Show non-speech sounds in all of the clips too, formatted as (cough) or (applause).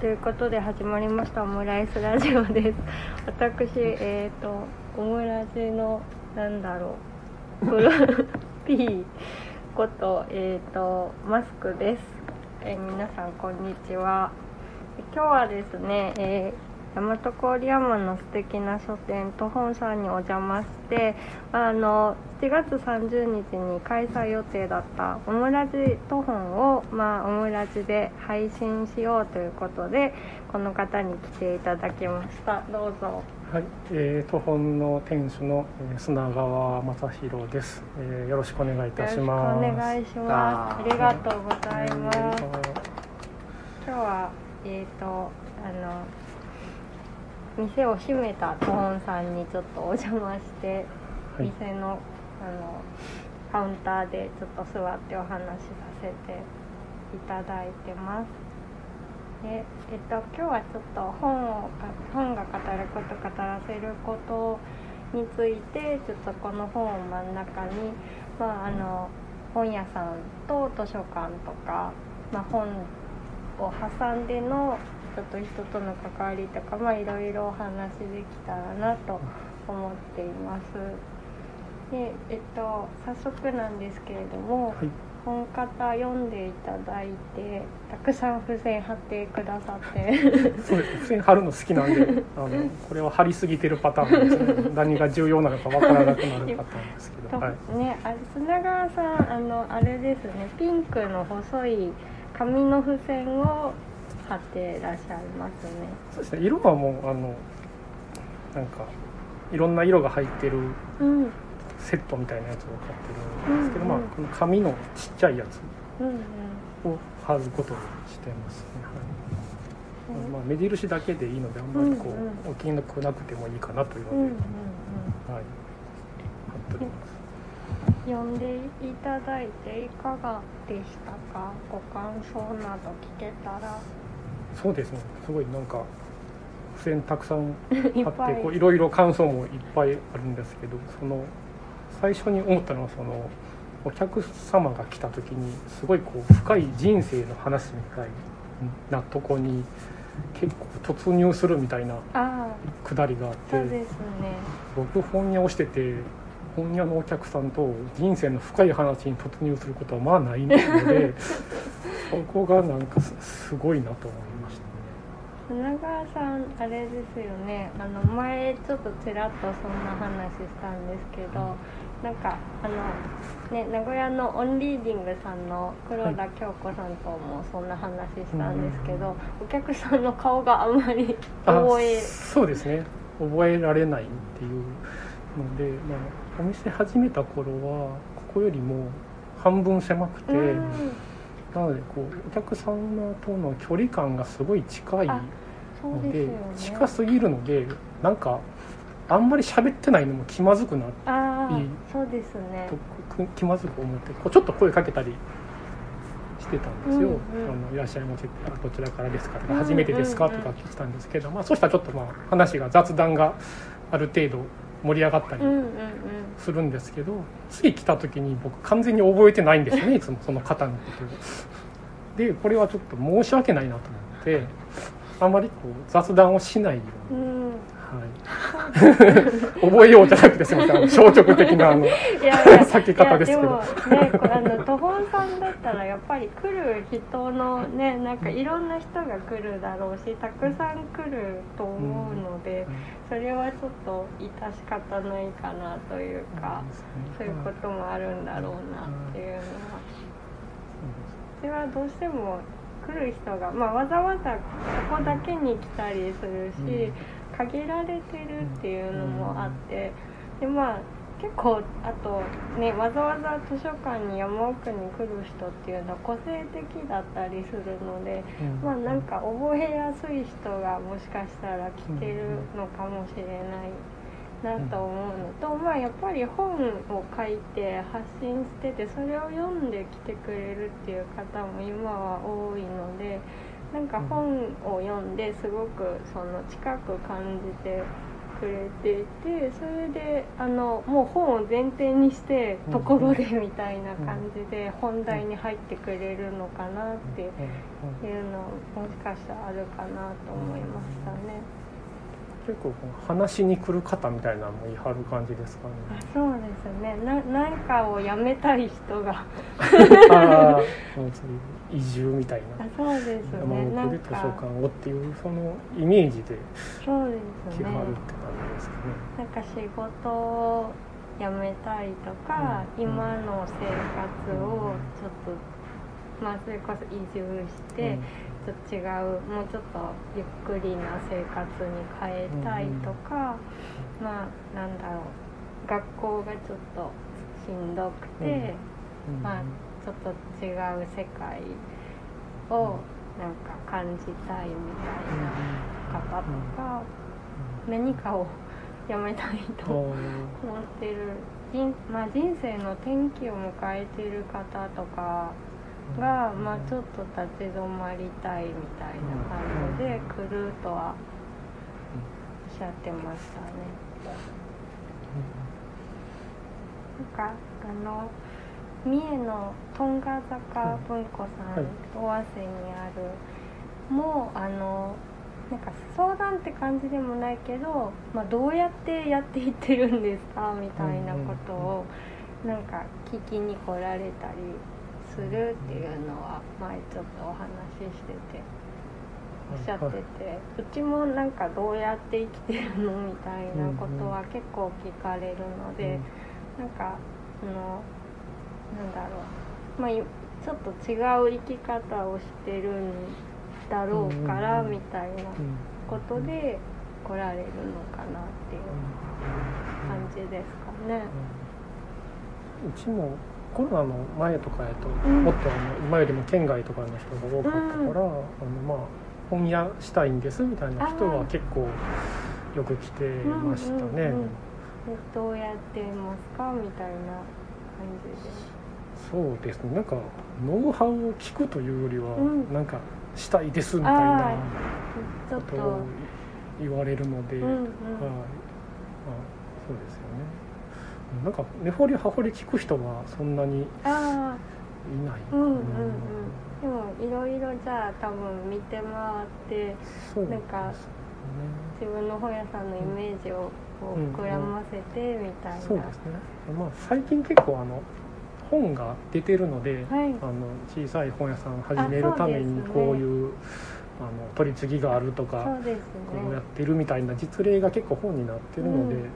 ということで始まりましたオムライスラジオです。私えっ、とオムラジのなんだろうプロ (laughs) P ことえっ、とマスクです、えー皆さんこんにちは。今日はですね、えー大和郡山の素敵な書店と本さんにお邪魔してあの7月30日に開催予定だったオムラジと本を、まあ、オムラジで配信しようということでこの方に来ていただきました。どうぞ。はい、えー、都本の店主のえー砂川正弘です、えー。よろしくお願いいたします。よろしくお願いします。ありがとうございます。今日はえっ、とあの店を閉めたトホンさんにちょっとお邪魔して、はい。店のあのカウンターでちょっと座ってお話しさせていただいてますでえっと今日はちょっと本を本が語ること語らせることについてちょっとこの本を真ん中にまああの本屋さんと図書館とか、まあ、本を挟んでの人と人との関わりとかまあいろいろお話できたらなと思っています。でえっと早速なんですけれども、はい、本方読んでいただいてたくさん付箋貼ってくださって (laughs) そうです。付箋貼るの好きなんで、あのこれは貼りすぎてるパターンですね。何が重要なのかわからなくなるパターンですけ (laughs) とど、はい。ねあれ砂川さんあのあれですねピンクの細い紙の付箋を貼ってらっしゃいますね。そうですね。色はもうあのなんかいろんな色が入ってるうんセットみたいなやつを買ってるんですけど、うんうんまあこの紙のちっちゃいやつを貼ることにしてますね。はい。うん。まあ目印だけでいいのであんまりこう、大きくなくてもいいかなというので、うんうんうん。はい、貼っております。読んでいただいていかがでしたか？ご感想など聞けたら。そうですね。すごいなんか付箋たくさんあって (laughs) こういろいろ感想もいっぱいあるんですけどその最初に思ったのはそのお客様が来た時にすごいこう深い人生の話みたいなとこに結構突入するみたいなあくだりがあっあそうてですね。僕本屋をしてて本屋のお客さんと人生の深い話に突入することはまあないので (laughs) そこがなんかすすごいなと思いましたね。砂川さんあれですよね。あの前ちょっとちらっとそんな話したんですけどなんかあのね名古屋のオンリーディングさんの黒田京子さんともそんな話したんですけど、お客さんの顔があまりあ覚えそうですね。覚えられないっていうので、まあ、お店始めた頃はここよりも半分狭くて、うん。なのでこうお客様との距離感がすごい近いのでね。近すぎるのでなんかあんまり喋ってないのも気まずくなそうですねく気まずく思ってこうちょっと声かけたりしてたんですよ「うんうんあのいらっしゃいませ」あどちらからですか?」とか初めてですか?」とか聞いてたんですけど、まあ、そうしたらちょっとまあ話が雑談がある程度盛り上がったりするんですけど、次来た時に僕完全に覚えてないんですよねいつもその方のことを。でこれはちょっと申し訳ないなと思ってあまりこう雑談をしないように。うんはい、覚えようじゃなくてすみません。消極的なあの避け方ですけど。ねこあの途方さんだったらやっぱり来る人のねなんかいろんな人が来るだろうしたくさん来ると思うので、それはちょっと致し方ないかなというか、そういうこともあるんだろうなっていうのは。それはどうしても来る人が、まあ、わざわざここだけに来たりするし、限られてるっていうのもあってでまあ結構あとねわざわざ図書館に山奥に来る人っていうのは個性的だったりするので、まあなんか覚えやすい人がもしかしたら来てるのかもしれないなと思うのと、まあやっぱり本を書いて発信しててそれを読んできてくれるっていう方も今は多いのでなんか本を読んですごくその近く感じてくれていてそれであのもう本を前提にしてところでみたいな感じで本題に入ってくれるのかなっていうのもしかしたらあるかなと思いましたね。結構話しに来る方みたいなのもいはる感じですかね。あそうですね。な何かをやめたい人が (laughs) ああそう移住みたいな。あそうです山ね。なん奥で図書か館をっていうそのイメージで来はるって感じですかね。なんか仕事を辞めたいとか、うん。今の生活をちょっと、まあそれこそ移住して、ちょっと違うもうちょっとゆっくりな生活に変えたいとか、まあなんだろう。学校がちょっとしんどくて、うん。まあちょっと違う世界をなんか感じたいみたいな方とか、何かをやめたいと思ってる。人,、まあ、人生の転機を迎えている方とかが、まあ、ちょっと立ち止まりたいみたいな感じで来るとはおっしゃってましたね。なんかあの三重のトンガ坂文庫さん、はい。尾鷲にある。もうあのなんか相談って感じでもないけど、まあ、どうやってやっていってるんですか？みたいなことをなんか聞きに来られたりするっていうのは前ちょっとお話ししてておっしゃっててうちもなんかどうやって生きてるの？みたいなことは結構聞かれるので。なんかそのなんだろう。まあいちょっと違う生き方をしてるんだろうからみたいなことで来られるのかなっていう感じですかね。うちもコロナの前とかやと、うんもっとあの今よりも県外とかの人が多かったから、あのまあ本屋したいんですみたいな人は結構よく来てましたね。うんうんうんでどうやってますか？みたいな感じで。そうですね。なんかノウハウを聞くというよりは、うん。なんかしたいですみたいあなこと。とを言われるので、うんうん。はい、まあ、そうですよね。なんか根掘り葉掘り聞く人はそんなにいあないあうんうんうん。でもいろいろじゃあ多分見て回ってそうなんかね自分の本屋さんのイメージをこううん。膨らませてみたいな、そうですね、まあ、最近結構あの本が出てるので、はい。あの小さい本屋さん始めるためにこういうあの取り次ぎがあるとかそうですね。こうやってるみたいな実例が結構本になってるので、うん。ね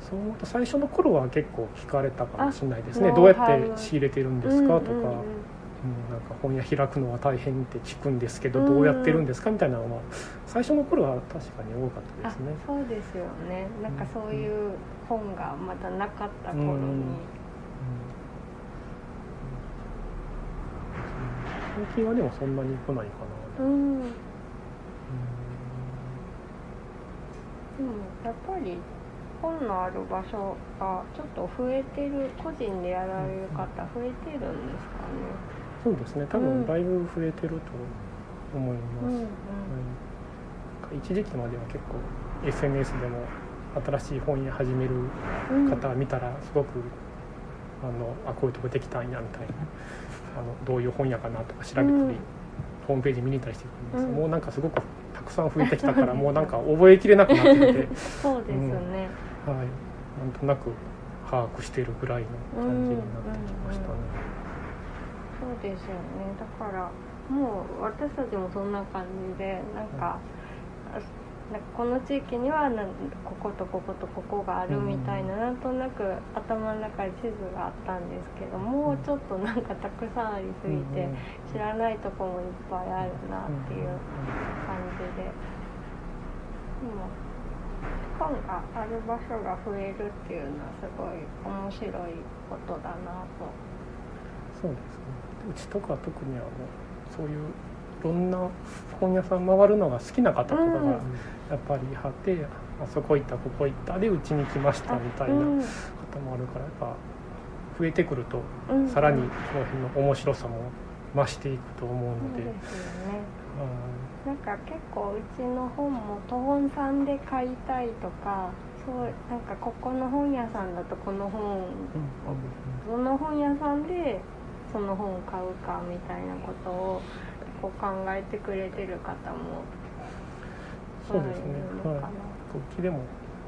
そう思うと最初の頃は結構聞かれたかもしれないですね。あどうやって仕入れてるんですかとか、うんうんうん。うんなんか本屋開くのは大変って聞くんですけど、うんどうやってるんですかみたいなのは最初の頃は確かに多かったあですね。そうですよね。なんかそういう本がまだなかった頃に、うん最近はでもそんなに来ないかな、うん、でもやっぱり本のある場所がちょっと増えてる個人でやられる方増えてるんですかね。そうですね。多うん分だいぶ増えてると思います、うんうん。はい。一時期までは結構 SNS でも新しい本屋始めるうん。方見たらすごくあのあこういうとこできたんやみたいなあのどういう本屋かなとか調べたり、うん。ホームページ見に行ったりしてるんです、うん。もうなんかすごくたくさん増えてきたからもうなんか覚えきれなくなってきて、(laughs) そうですね、はい、なんとなく把握してるぐらいの感じになってきましたね。そうですよね。だからもう私たちもそんな感じでなんか,、あなんかこの地域にはなんこことこことここがあるみたいな、なんとなく頭の中に地図があったんですけどもうちょっとなんかたくさんありすぎて、うん知らないとこもいっぱいあるなっていう感じで、でも本がある場所が増えるっていうのはすごい面白いことだなと。そうですね。うちとか特にあのそういういろんな本屋さん回るのが好きな方とかがうん。やっぱりいはって、あそこ行ったここ行ったでうちに来ましたみたいな方うん。もあるからやっぱ増えてくるとうん。さらにその辺の面白さも増していくと思うので、そうですよね。はなんか結構うちの本も都本さんで買いたいとかそうなんかここの本屋さんだとこの本どの本屋さんでその本を買うかみたいなことをこう考えてくれてる方もそうですね。はい。うちでも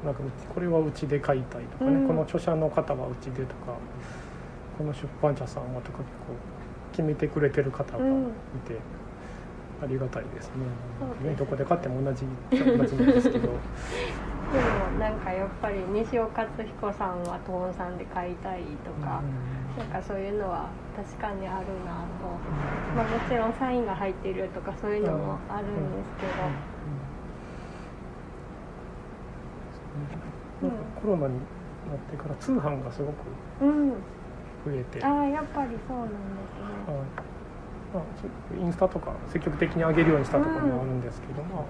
なんかこれはうちで買いたいとかね、うん。この著者の方はうちでとかこの出版社さんはとか結構決めてくれてる方がいて、うん。ありがたいですね。すね。どこで買っても同じ同じなんですけど。(laughs) でもなんかやっぱり西尾勝彦さんは東さんで買いたいとか、なんかそういうのは確かにあるなと、まあ、もちろんサインが入ってるとかそういうのもあるんですけど、なん。かコロナになってから通販がすごくうん、増えて、ああやっぱりそうなんですね。はい。まあ、インスタとか積極的に上げるようにしたところもあるんですけど、まあ、やっ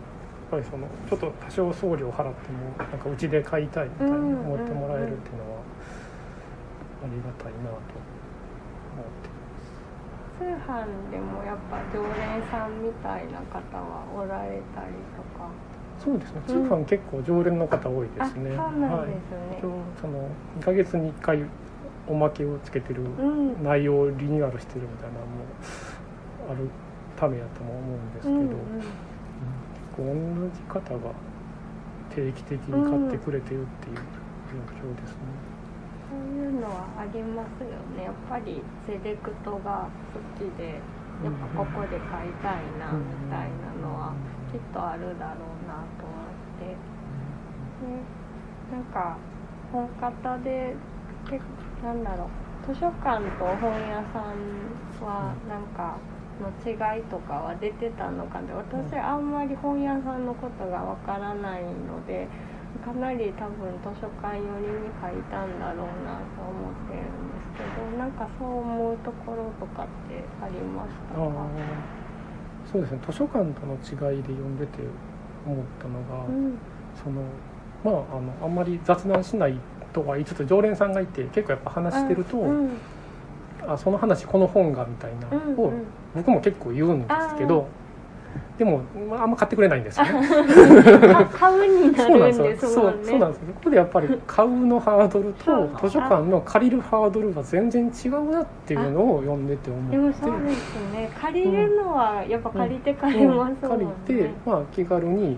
ぱりそのちょっと多少送料払ってもなんかうちで買いたいみたいなうん思ってもらえるっていうのはありがたいなと通販でもやっぱ常連さんみたいな方はおられたりとか。そうですね通販結構常連の方多いですね、あそうなんはいですね。一応その2ヶ月に1回おまけをつけてるうん、内容をリニューアルしてるみたいなのもあるためやとも思うんですけど、うんうん、結構同じ方が定期的に買ってくれてるっていう状況ですね。そういうのはありますよね。やっぱりセレクトが好きで、やっぱここで買いたいなみたいなのはきっとあるだろうなと思って。でなんか本方で結なんだろう。図書館と本屋さんはなん。かの違いとかは出てたのかで私あんまり本屋さんのことがわからないのでかなり多分図書館寄りに書いたんだろうなと思ってるんですけどなんかそう思うところとかってありましたあかーそうですね。図書館との違いで読んでて思ったのが、うん。そのまああのあんまり雑談しないとは言いつつ常連さんがいて結構やっぱ話してると、うん。あその話この本がみたいなうんを僕も結構言うんですけど、でも、まあ、あんま買ってくれないんですよね。あ (laughs) 買うになそうなんるんですよ。そうそうなんですよ。ここでやっぱり買うのハードルと図書館の借りるハードルが全然違うなっていうのを読んでて思って。でもそうですね借りるのはやっぱ借りて借りますもんね、うん借りて、まあ、気軽に、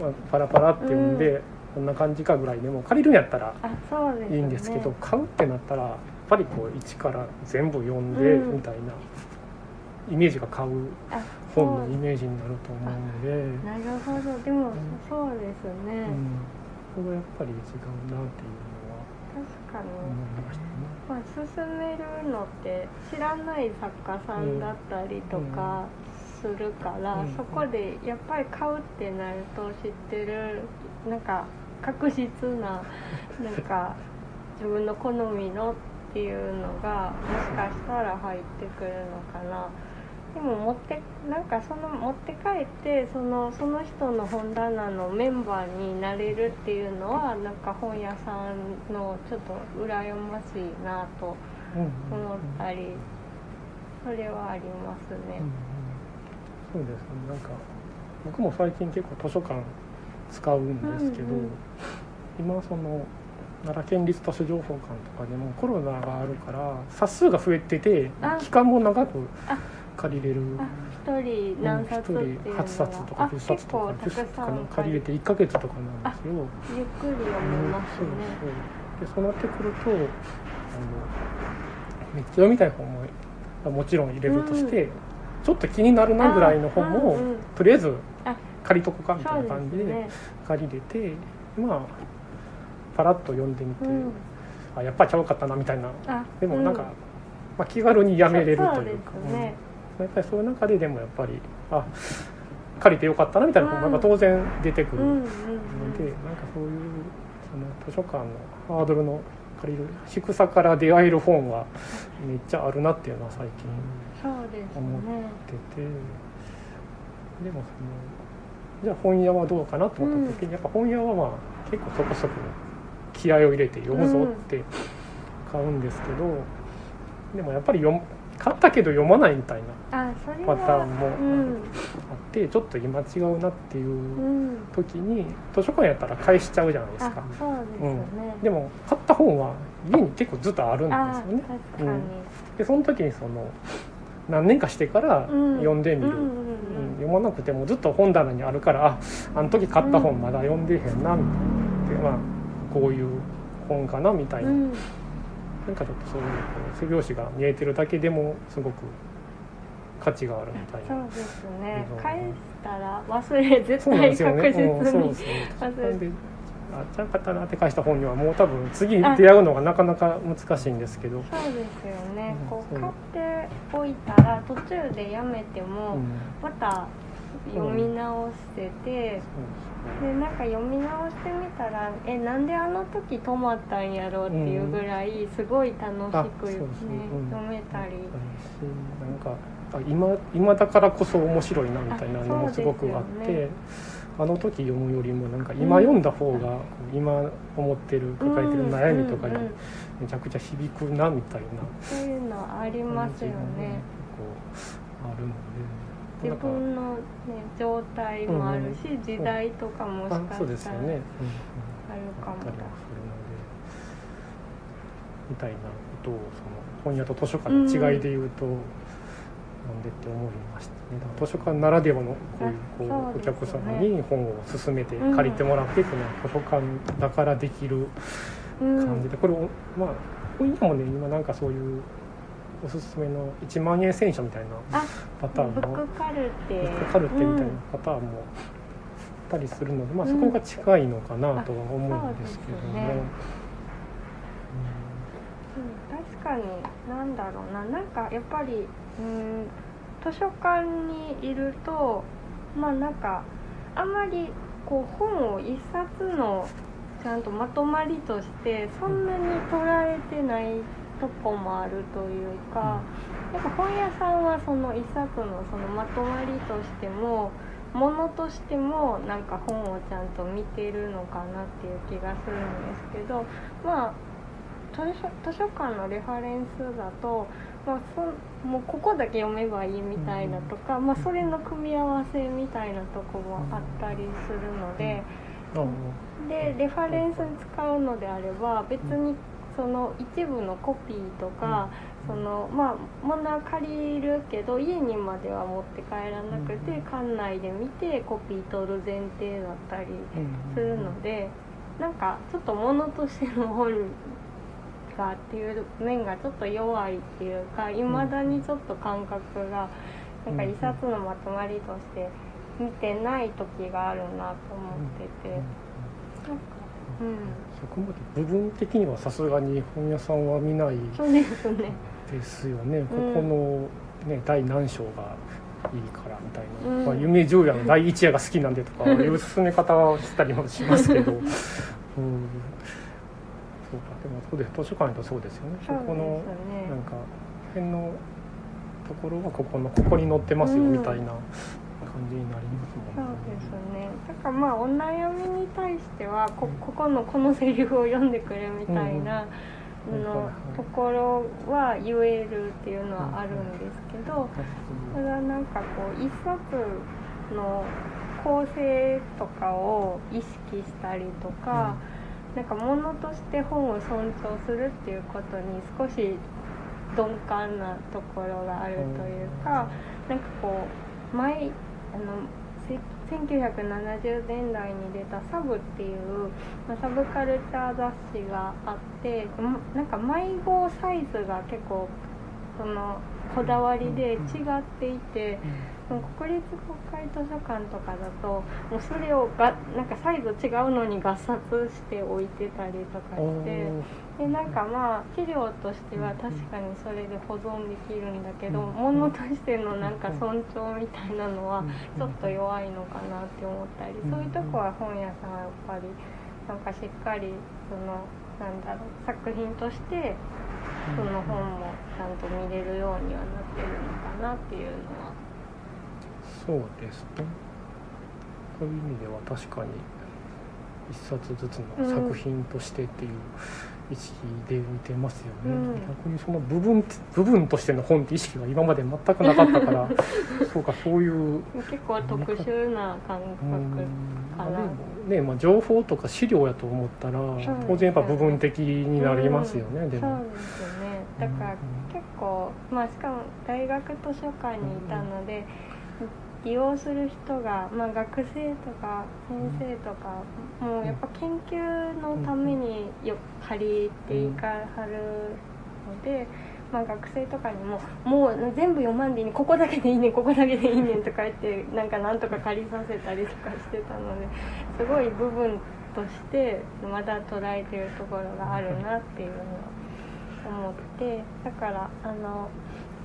まあ、パラパラって読んで、こんな感じかぐらいでも借りるんやったらいいんですけど、買うってなったらやっぱりこう一から全部読んでうんみたいなイメージが買うあ本のイメージになると思うので、なるほど。でもそうですね、うん、そこがやっぱり違うなっていうのは確かに、思いましたね。まあ、進めるのって知らない作家さんだったりとかするから、うん。そこでやっぱり買うってなると知ってるなんか確実ななんか (laughs) 自分の好みのっていうのがもしかしたら入ってくるのかな。でも持ってなんかその持って帰ってそのその人の本棚のメンバーになれるっていうのはなんか本屋さんのちょっと羨ましいなと思ったりそれはありますね。うんうん。そうですね。なんか僕も最近結構図書館使うんですけど、うんうん今その奈良県立図書情報館とかでもコロナがあるから冊数が増えててあ。期間も長くあ借りれる。あ一人何冊っていうのは、8冊とかあ10冊とか結構たくさん借りれて1ヶ月とかなんですよ。ゆっくり読めますそうね。そう。でそうなってくるとあのめっちゃ読みたい本ももちろん入れるとして、ちょっと気になるなぐらいの本も、あうんうん。とりあえずあ借りとこかみたそいうな感じで。借りれて、まあパラッと読んでみて、うん、あやっぱちゃうかったなみたいな。あでもなんか、うまあ、気軽にやめれるというか。そうですね。うんやっぱりそういう中ででもやっぱりあ借りてよかったなみたいな本もやっぱ当然出てくるので、なんかそういうその図書館のハードルの借りる低さから出会える本はめっちゃあるなっていうのは最近思っね。てて。でもそのじゃあ本屋はどうかなと思った時に、やっぱ本屋はまあ結構そこそこ気合を入れて読むぞって買うんですけど、でもやっぱり読む買ったけど読まないみたいなパターはンもうん。あってちょっと今違うなっていううん。時に図書館やったら返しちゃうじゃないですあかそうですよね、でも買った本は家に結構ずっとあるんですあよね。確かに、でその時にその何年かしてからうん。読んでみる、うんうんうんうん。読まなくてもずっと本棚にあるからああの時買った本まだ読んでへんなみたいな。でまあこういう本かなみたいな、うんなんかちょっとそういう背表紙が見えてるだけでもすごく価値があるみたいなそうですねうん返したら忘れ絶対ですよね。確実にね。忘れあ、ちゃんかったなって返した本にはもう多分次出会うのがなかなか難しいんですけど。そうですよねうんこう買っておいたら途中でやめてうもん。また読み直しててそうでなんか読み直してみたらえなんであの時止まったんやろうっていうぐらいすごい楽しあく、ねそうん読めたり。なんか、あ、今、今だからこそ面白いなみたいなのもすごくあってね。あの時読むよりもなんか今読んだ方が今思ってる抱えてる悩みとかにうんうんうん。めちゃくちゃ響くなみたいなそういうのありますよねこうあるので自分の、ね、状態もあるし、うん時代とかもしかしたらよね、うんうん、あるかも。あったりもす。るのでみたいなことをその本屋と図書館の違いで言うと、なんでって思いましたね。図書館ならではのこういうこうあそうお客様に本を勧めてうん借りてもらってっていうのは図書館だからできるうん感じで、これをまあ本屋もね今なんかそういうおすすめの1万円選書みたいなあパターンブッのクカルテ。ブックカルテみたいなパターンもあったりするので、まあ、そこが近いのかなとは思うんですけども、あそうですよね。うん、確かになんだろうな。なんかやっぱりうん図書館にいるとまあなんかあんまりこう本を一冊のちゃんとまとまりとしてそんなに捉えてないとこもあるというか、やっぱ本屋さんはその一冊のそのまとまりとしてもものとしてもなんか本をちゃんと見てるのかなっていう気がするんですけどまあ図書図書館のレファレンスだと、まあ、そもうここだけ読めばいいみたいなとか、まあ、それの組み合わせみたいなとこもあったりするので。でレファレンスに使うのであれば別にその一部のコピーとか、そのまあ物は借りるけど家にまでは持って帰らなくて、うん。館内で見てコピー取る前提だったりするので、なんかちょっと物としての本がっていう面がちょっと弱いっていうかいまだにちょっと感覚がなんか一冊のまとまりとして見てない時があるなと思ってて。なんかうんそこまで部分的にはさすがに本屋さんは見ないそうですよね、ん。ここの、ね、第何章がいいからみたいな、うん。まあ、夢十夜の第一夜が好きなんでとかいう進め方をしたりもしますけど、(laughs) うん、そうかでもそうです図書館だとそうですよね。そうですよこのねなんか辺のところはここのここに載ってますようんみたいな感じになりますそうもんですねだからまあお悩みに対してはこここのこのセリフを読んでくれみたいなうんのところは言えるっていうのはあるんですけどただなんかこう一冊の構成とかを意識したりとか、なんか物として本を尊重するっていうことに少し鈍感なところがあるというか、なんかこう前あのせ1970年代に出た「サブ」っていう、まあ、サブカルチャー雑誌があってんなんか迷子サイズが結構そのこだわりで違っていて。その国立国会図書館とかだともうそれをがなんかサイズ違うのに合冊して置いてたりとかしてでなんかまあ資料としては確かにそれで保存できるんだけどうん。物としてのなんか尊重みたいなのはちょっと弱いのかなって思ったりうん。そういうとこは本屋さんはやっぱりなんかしっかりそのなんだろう作品としてその本もちゃんと見れるようにはなってるのかなっていうのは。そうですね。そういう意味では確かに一冊ずつの作品としてっていう意識で見てますよね、うん。逆にその部分部分としての本って意識が今まで全くなかったから (laughs) そうかそういう。結構特殊な感うん覚かな。まあでもねまあ、情報とか資料やと思ったら当然やっぱ部分的になりますよね、うんでも。そうですよね。だからうん。結構まあしかも大学図書館にいたので利用する人が、まあ、学生とか先生とかもうやっぱ研究のためによ借りていかはるので。まあ、学生とかにも「もう全部読まんでいいねここだけでいいねここだけでいいね」とか言ってなんかなんとか借りさせたりとかしてたのですごい部分としてまだ捉えてるところがあるなっていうのを思ってだからあの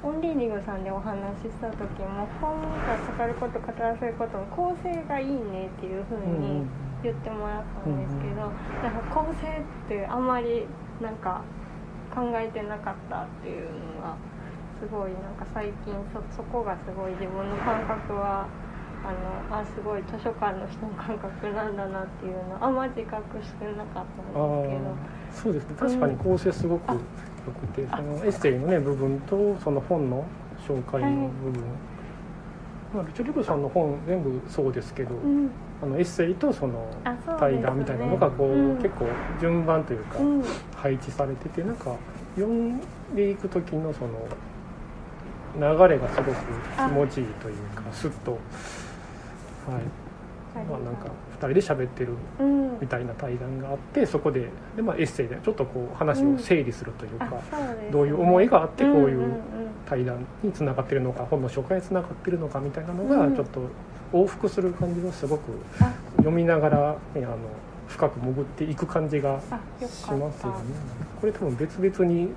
オンリーディングさんでお話しした時も本が語ること語らせることの構成がいいねっていうふうに言ってもらったんですけど、なんか構成ってあんまりなんか考えてなかったっていうのがすごいなんか最近そそこがすごい自分の感覚はあのあすごい図書館の人の感覚なんだなっていうのあんま自覚してなかったんあですけど。ーそうですね確かに構成すごくあ良くて、そのエッセイのね部分とその本の紹介の部分、まあ、ルチョリブさんの本全部そうですけど、うん。あのエッセイとその対談みたいなのがこう、うん。結構順番というかうん。配置されててなんか読んでいく時のその流れがすごく気持ちいいというかスッと。はいまあなんか2人で喋ってるうん。みたいな対談があってそこでで、まあ、エッセイでちょっとこう話を整理するというか、どういう思いがあってこういうん対談につながってるのか本の紹介につながってるのかみたいなのがうん。ちょっと往復する感じがすごくあ。読みながら、ね、あの深く潜っていく感じがしますよね。これ多分別々に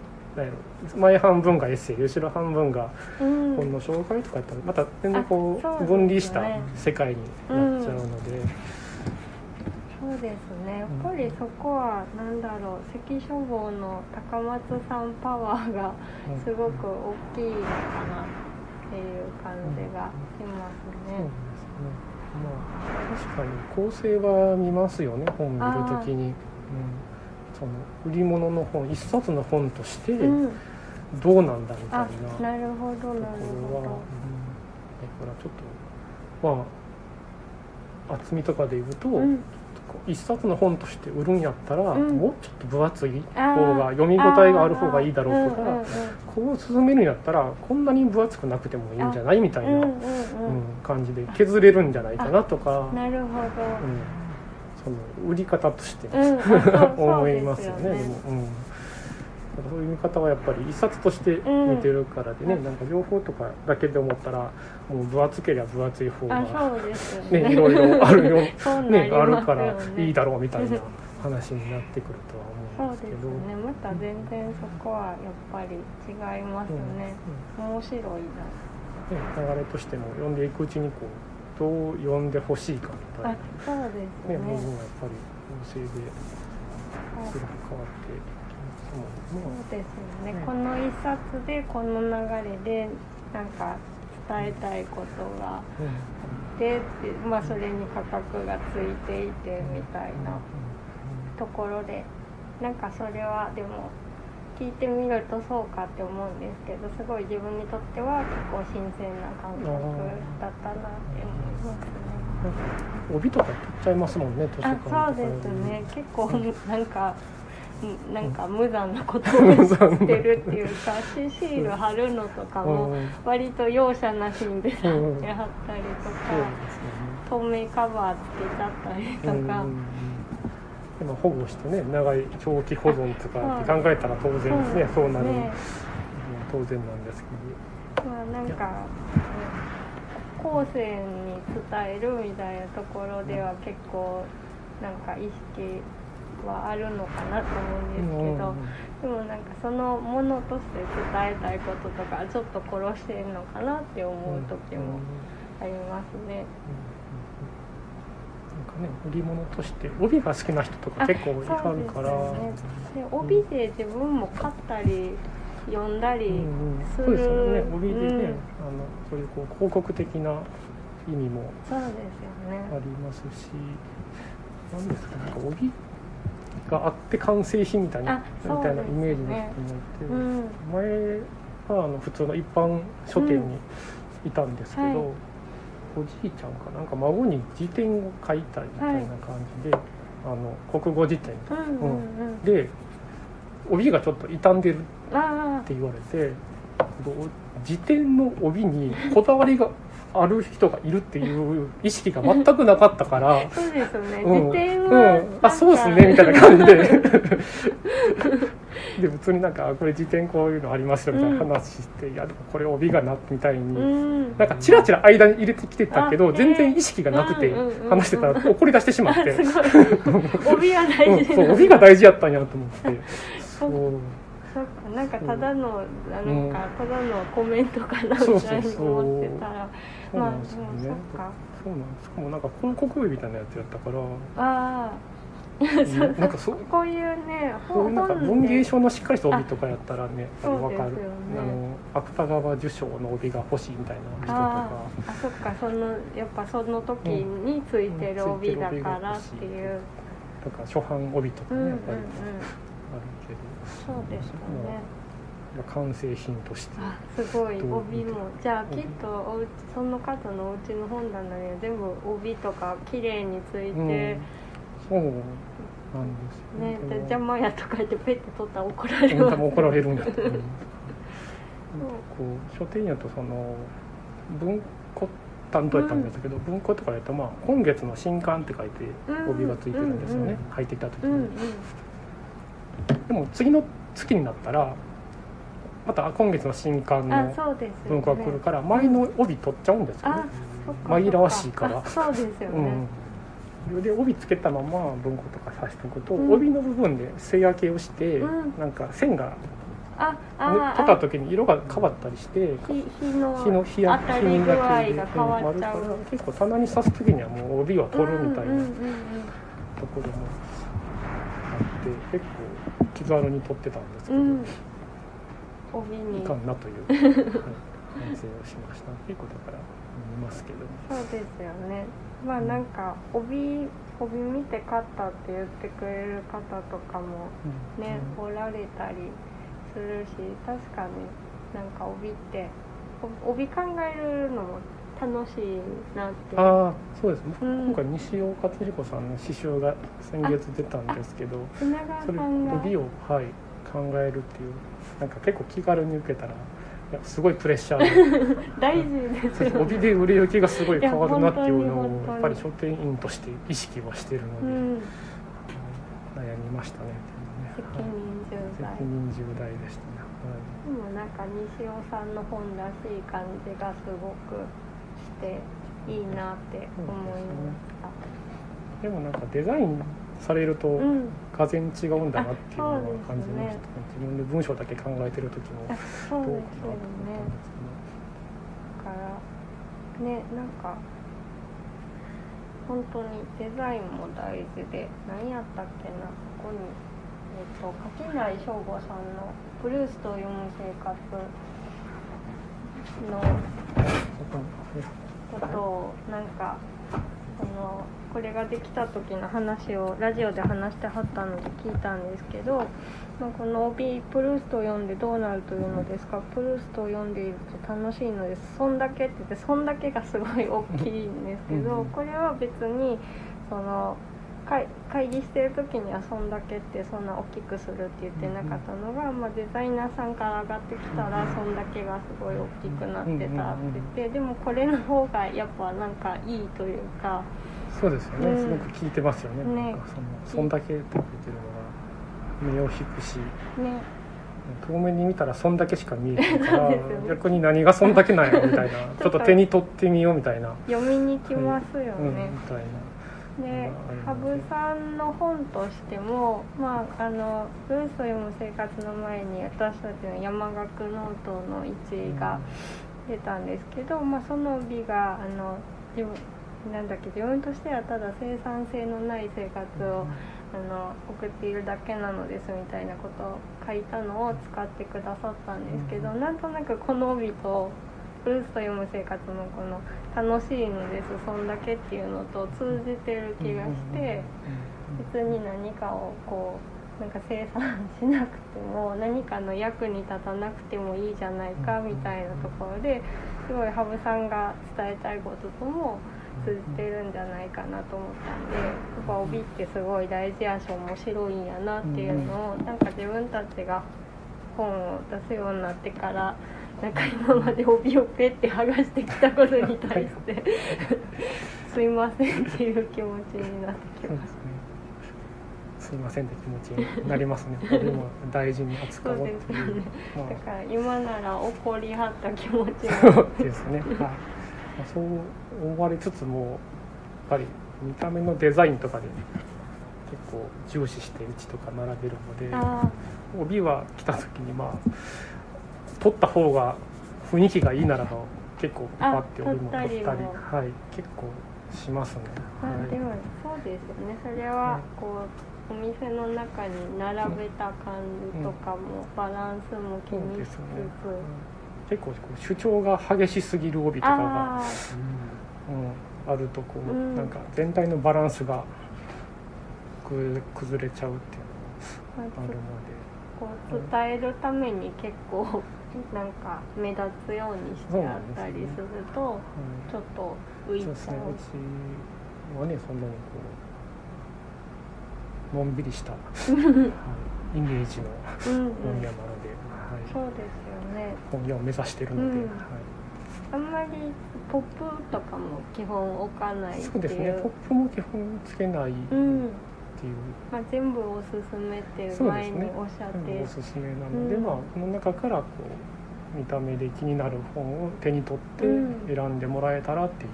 前半分がエッセイ後ろ半分がうん。本の紹介とかやったらまた全然こう分離した世界になっちゃうので。そうですね。やっぱりそこはなんだろう。関書房の高松さんパワーがすごく大きいのかなっていう感じがしますね。そうですね。まあ確かに構成は見ますよね本見るときに、うん、その売り物の本一冊の本としてうん。どうなんだみたいあなところは、なるほど。なるうん、だからほちょっとまあ厚みとかで言うと、どうん。一冊の本として売るんやったら、うん。もうちょっと分厚い方が読み応えがある方がいいだろうとか、うんうんうん。こう進めるんやったらこんなに分厚くなくてもいいんじゃないみたいな、うんうんうん。感じで削れるんじゃないかなとか、うんなるほど。うん、その売り方としてうん (laughs) 思いますよね。ですでも、うん、だからそういう見方はやっぱり一冊として見てるからでね、うん。なんか情報とかだけで思ったらもう分厚ければ分厚い方がね。ねいろいろあるよ、(laughs) ね、あるからいいだろうみたいな話になってくるとはそうで思うんですけど。すね。また全然そこはやっぱり違いますね、面白いな。ね、流れとしても読んでいくうちにこうどう読んでほしいかみたいあそうですな、ね。ね部分はやっぱり構成ですごく変わってきますもんね。そうですよね、うんこの一冊でこの流れでなんか伝えたいことがあってってまあそれに価格がついていてみたいなところでなんかそれはでも聞いてみるとそうかって思うんですけどすごい自分にとっては結構新鮮な感覚だったなって思いますね。帯とか取っちゃいますもんね図書館とかあそうですね。結構なんかうんなんか無残なことを (laughs) してるっていうかシシール貼るのとかもうん割と容赦なしにデザインで貼ったりとか透明カバーつけちゃったりと。かうんうんうんでも保護してね長い長期保存とかって考えたら当然ですね。そうなる、ね。当然なんですけまあなんか後世に伝えるみたいなところでは結構なんか意識はあるのかなと思うんですけど、でもなんかそのものとして伝えたいこととかちょっと殺してるのかなって思う時もありますね。なんかね売り物として帯が好きな人とか結構いはるから、でね。で帯で自分も買ったり読んだりうんうん。する、そうですよね。帯でね、うん。あのそういうこう広告的な意味もあね。りますし。何ですかなんか帯があって完成品みたいなあみたいなイメージの人もいて、うん。前はあの普通の一般書店にいたんですけど、うん。はいおじいちゃんかな。んか孫に辞典を書いたりみたいな感じで、あの国語辞典うんうんうん。で帯がちょっと傷んでるっあて言われて辞典の帯にこだわりがある人がいるっていう意識が全くなかったからあ。(laughs) そうですね。うん。うはん、あそうですねみたいな感じで。(laughs) で普通になんかあこれ辞典こういうのありますよみたいな話して、いやでもこれ帯がなみたいに、うん。なんかチラチラ間に入れてきてたけどあ全然意識がなくてうんうんうんうん。話してたら (laughs) 怒り出してしまあって、帯は大うん、事そう帯が大事やったんやと思って。そうそっかなんかただのなんかただのコメントかなそうみたいに思ってたらそうまあなんでもそっか。そうなんですしかもなんか広告帯みたいなやつやったから。ああうん。なんかそう。(laughs) こういうねこういうなんか文芸賞のしっかりした帯とかやったらねあの分かる、あの芥川受賞の帯が欲しいみたいな人とあかーあそっかそのやっぱその時についてる帯だからっていう。とか初版帯とかう。んうんうんねやっぱり。あるけど、そうですよね。完成品として。あすごい帯も。じゃあきっとおうちその方のお家の本棚には全部帯とか綺麗について、うん。ねそうなんですよ。ででも邪魔やとか言ってペッて取ったら怒られうんます多分怒られるんだと思う。(laughs) こう。書店やとその文庫担当やったんですけど、文庫とかやとまあ今月の新刊って書いて帯がついてるんですよね、うんうん。入ってきた時に、うんうんでも次の月になったらまた今月の新刊あの文庫が来るから前の帯取っちゃうんですよね。紛らわしいから。あそうですよね、うん、で帯つけたまま文庫とか刺しておくと、うん。帯の部分で背焼けをして、うん。なんか線があ塗あ。ってた時に色が変わったりして日日の日の日や当たり具合が変わ結構棚に刺す時にはもう帯は取るみたいなところもあって結構気軽に取ってたんですけど、うん。いかんなという、はい、反省をしました。結構だから見ますけど。そうですよね。まあなんか帯帯見て買ったって言ってくれる方とかもね、おられたりするし確かになんか帯ってお帯考えるのも楽しいなって。ああそうです、うん。今回西尾勝彦さんの詩集が先月出たんですけどそれ帯を、はい、考えるっていうなんか結構気軽に受けたらすごいプレッシャーで。(laughs) 大事ですよ帯で売れ行きがすごい変わるなっていうのをやっぱり書店員として意識はしてるので、うん。悩みましたね責任重大。責任重大でしたね、でもなんか西尾さんの本らしい感じがすごくしていいなって思いました、はい、でもなんかデザインされるとうん。がぜん違うんだなっていうのは感じました。ね。自分で文章だけ考えてる時もあそうどうですよかなと思ったね。んですけどだからねなんか本当にデザインも大事で何やったっけなここに。えっと垣内翔吾さんの「ブルースと読む生活」のことをなんかそのこれができた時の話をラジオで話してはったので聞いたんですけど、まあ、この帯プルーストを読んでどうなるというのですか？プルーストを読んでいると楽しいのです。そんだけって言ってそんだけがすごい大きいんですけどうん。これは別にその会会議してる時にはそんだけってそんな大きくするって言ってなかったのが、まあ、デザイナーさんから上がってきたらそんだけがすごい大きくなってたって言ってでもこれの方がやっぱなんかいいというか。そうですよね、うん。すごく聞いてますよね。ね。そのそんだけって書いてるのが目を引くし。ね。遠目に見たらそんだけしか見えないから (laughs) ね。逆に何がそんだけなんやろみたいな。(laughs) ちょっと手に取ってみようみたいな、読みに来ますようん、みね。たいなでまあ羽生さんの本としても、まあ、あのブルースを読む生活の前に私たちの山岳ノートの1位が出たんですけど、まあ、その帯があの自分なんだっけ自分としてはただ生産性のない生活をあの送っているだけなのですみたいなことを書いたのを使ってくださったんですけど、なんとなくこの帯とブルースと読む生活のこの「楽しいのですそんだけ」っていうのと通じてる気がして、別に何かをこうなんか生産しなくても何かの役に立たなくてもいいじゃないかみたいなところですごい羽生さんが伝えたいこととも通じてるんじゃないかなと思ったんでやっぱ帯ってすごい大事やし面白いんやなっていうのをなんか自分たちが本を出すようになってからなんか今まで帯をペッて剥がしてきたことに対して (laughs) すいませんっていう気持ちになってきますねすいませんって気持ちになりますね。(laughs) これも大事にた扱おそううっていう。ですよね。まだから今なら怒りはった気持ちあ、そもうですね、(laughs) はい。まあ、そう思われつつもやっぱり見た目のデザインとかで結構重視してうちとか並べるのであ帯は来た時にまあ取った方が雰囲気がいいならば結構パッて帯も取ったりあ取ったりも。はい結構しますね、あ、まあ、ではい、もそうですよね。それはこうお店の中に並べた感じとかもバランスも気にしつつ、ね、うん。結構こう主張が激しすぎる帯とかが、ああうん、あるとこう、うん。なんか全体のバランスがく崩れちゃうっていうまあのがあるのこう伝えるために結構なんか目立つようにしてあったりするとで、ちょっと浮いちゃううん、そうですね。うちはねそんなにこうのんびりした、(laughs) はい、イメージのうんうん本屋なので、はい、そうですよね。本屋を目指してるので、うん。はい。あんまりポップとかも基本置かないそうですね。ポップも基本つけないっていう、うんまあ、全部おすすめって前におっしゃって、おすすめなので、うん。まあこの中からこう見た目で気になる本を手に取ってうん。選んでもらえたらっていう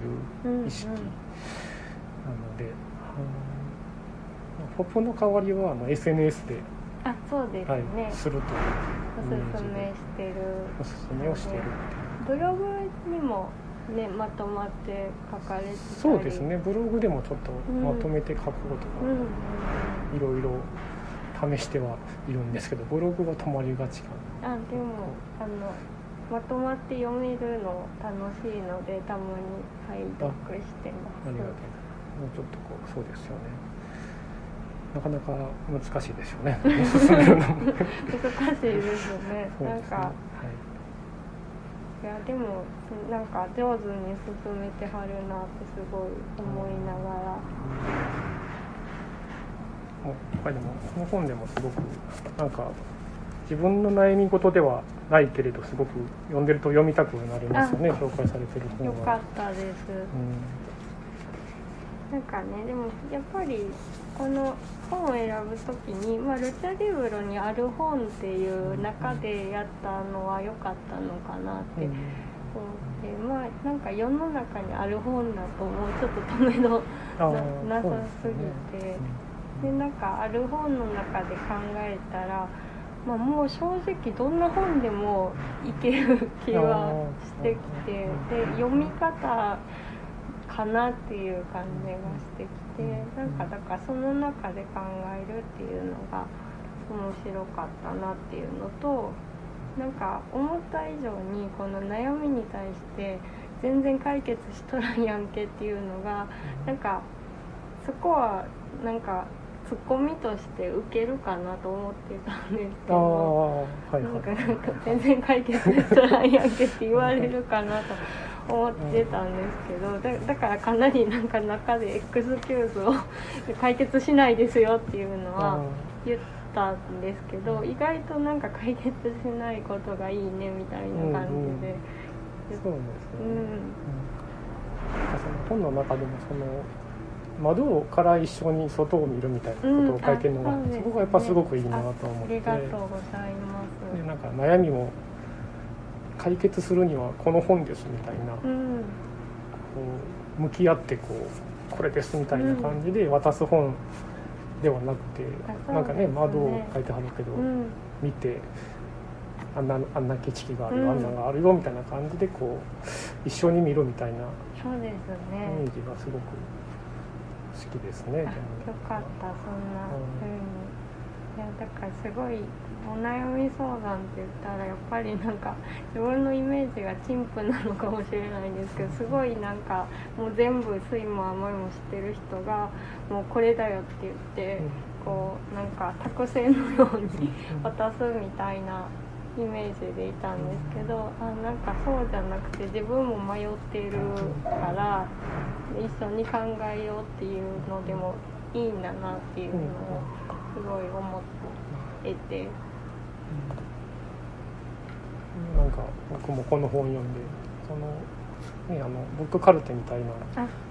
うんうん。意識なので、うんポップの代わりはあの SNS で、あそうですはいね、するとおすすめしてる。おすすめをしてるっていう。ブログにもねまとまって書かれてそうですねブログでもちょっとまとめて書こうとうんうんか、いろいろ試してはいるんですけどブログは止まりがちかな。あでもあのまとまって読めるの楽しいのでたまに拝読してますありがとう。もうちょっとこうそうですよね。なかなか難しいですよね。(laughs) 難しいですよねそうですねなんかいやでもなんか上手に進めてはるなってすごい思いながら。もうやっぱりでもこの本でもすごくなんか自分の悩み事ではないけれどすごく読んでると読みたくなりますよね紹介されてる本よかは。ったです。うんなんかねでもやっぱりこの本を選ぶときに、まあ、ルチャリブロにある本っていう中でやったのは良かったのかなって思って、まあなんか世の中にある本だともう。ちょっとためのななさすすぎて。でなんかある本の中で考えたら、まあ、もう正直どんな本でもいける気はしてきてで読み方かなっていう感じがしてきてなんかだからその中で考えるっていうのが面白かったなっていうのとなんか思った以上にこの悩みに対して全然解決しとらんやんけっていうのがなんかそこはなんかツッコミとして受けるかなと思ってたんですけど。はいなんかはい。なんか全然解決しとらんやんけって言われるかなと思ってたんですけどだだからかなりなんか中で エクスキューズを (laughs) 解決しないですよっていうのは言ったんですけど意外となんか解決しないことがいいねみたいな感じで。言っそうですね。うん。うん。その本の中でもその窓から一緒に外を見るみたいなことを書いてるのが、うんあそね。そこがやっぱすごくいいなと思って。ありがとうございます。でなんか悩みも解決するにはこの本ですみたいな、こうん。う向き合ってこうこれですみたいな感じで渡す本ではなくて、あなんかね窓を書いてはるけど、うん。見てあんなあんな景色があるよ、うん。あんなのがあるよみたいな感じでこう一緒に見るみたいなそうですイメねージがすごく好きですね。あよかったそんな風にいやだからすごいお悩み相談って言ったらやっぱりなんか自分のイメージが陳腐なのかもしれないんですけどすごいなんかもう全部酸いも甘いも知ってる人がもうこれだよって言ってこうなんか託せのように渡すみたいなイメージでいたんですけどあなんかそうじゃなくて自分も迷ってるから一緒に考えようっていうのでもいいんだなっていうのをすごい思ってて。なんか僕もこの本読んでその、ね、あのブックカルテみたいな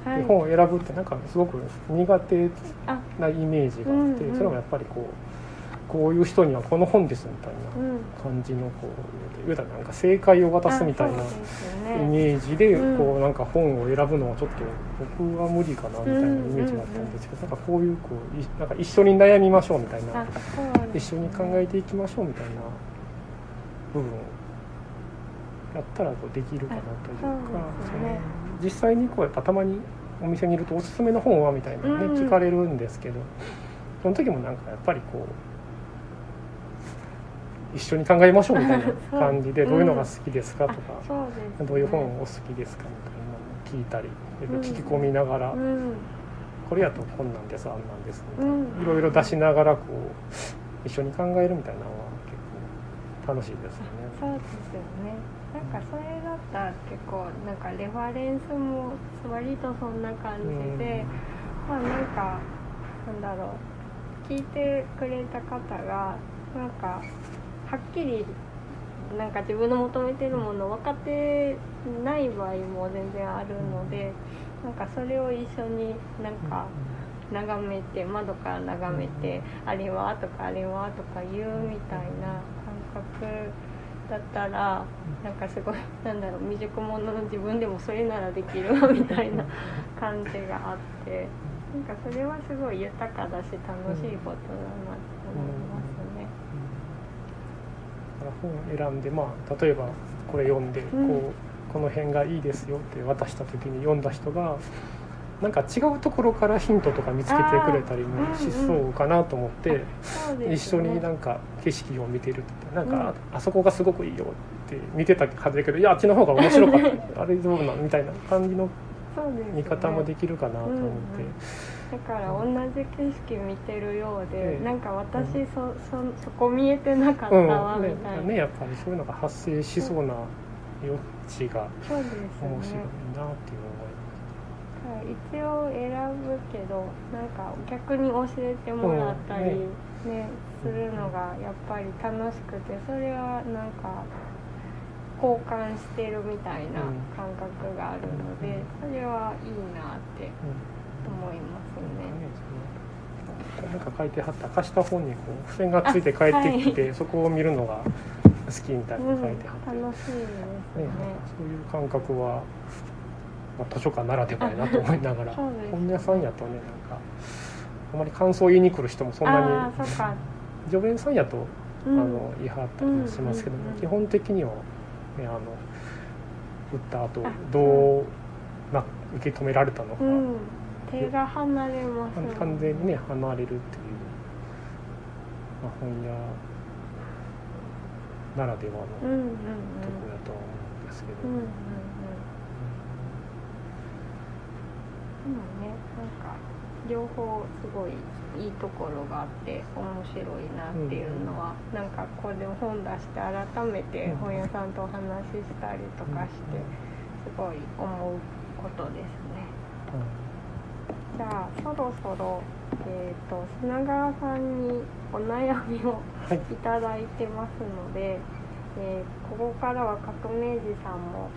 あはい。本を選ぶってなんかすごく苦手あなイメージがあって、うんうん。それもやっぱりこうこういう人にはこの本ですみたいうん。な感じのこう言うたらなんか正解を渡すみたいなイね。メージでうん。こうなんか本を選ぶのはちょっと僕は無理かなみたいなイメージがあったんですけどなんかこういうこういなんか一緒に悩みましょうみたいな一緒に考えていきましょうみたいな部分をやったらこうできるかなというか実際にこうやっぱたまにお店にいるとおすすめの本はみたいなのね、うん。聞かれるんですけどその時もなんかやっぱりこう一緒に考えましょうみたいな (laughs) 感じでどういうのが好きですかとか、どういう本をお好きですかみたいなのを聞いたりうん。聞き込みながら、うん。これやとこんなんですあんなんですみたいろいろ出しながらこう一緒に考えるみたいなのは結構楽しいですよね。そうですよね。なんかそれだったら結構なんかレファレンスも割とそんな感じで、まあなんかなんだろう。聞いてくれた方がなんかはっきりなんか自分の求めてるもの分かってない場合も全然あるのでなんかそれを一緒になんか眺めて窓から眺めて「あれは?」とか「あれは?」とか言うみたいな感覚だったらなんかすごいなんだろう未熟者の自分でもそれならできるわみたいな感じがあってなんかそれはすごい豊かだし楽しいことだなって思いますから本選んでまあ例えばこれ読んでこう、うん。この辺がいいですよって渡した時に読んだ人がなんか違うところからヒントとか見つけてくれたりもしそうかなと思って、そうです一緒ねになんか景色を見てるってなんか、うん。ああそこがすごくいいよって見てたはずだけどいやあっちの方が面白かった。あれどうなんみたいな感じの見方もできるかなと思って。うんうんだから同じ景色見てるようで、ええ。なんか私そそそこ見えてなかったうん。わ、ねみたいな、ね、やっぱりそういうのが発生しそうな余地が面白いねなっていう思いはい一応選ぶけどなんか逆に教えてもらったり、うん。ねするのがやっぱり楽しくてそれはなんか交換してるみたいな感覚があるので、それはいいなって思いますね。なんか書いてはった貸した本にこう付箋がついて帰ってきて、そこを見るのが好きみたいなうん、の書いてはって、楽しいですね。ねそういう感覚は、まあ、図書館ならではやなと思いながら (laughs) 本屋さんやとねなんかあまり感想を言いに来る人もそんな。に常連さんやと、うん。あの言いはったりもしますけども、うんうんうん。基本的には、ね、あの打った後あどうな受け止められたのか、うん、手が離れます、ね。完全にね離れるっていう、まあ、本屋ならではのうんうんうん。ところだとは思うんですけど、うんうんうん。でもね、なんか両方すごいいいところがあって面白いなっていうのは、なんかこれ本出して改めて本屋さんとお話ししたりとかしてすごい思うことですね。じゃあそろそろえっ、と砂川さんにお悩みをはい。いただいてますので、えーここからは革命児さんも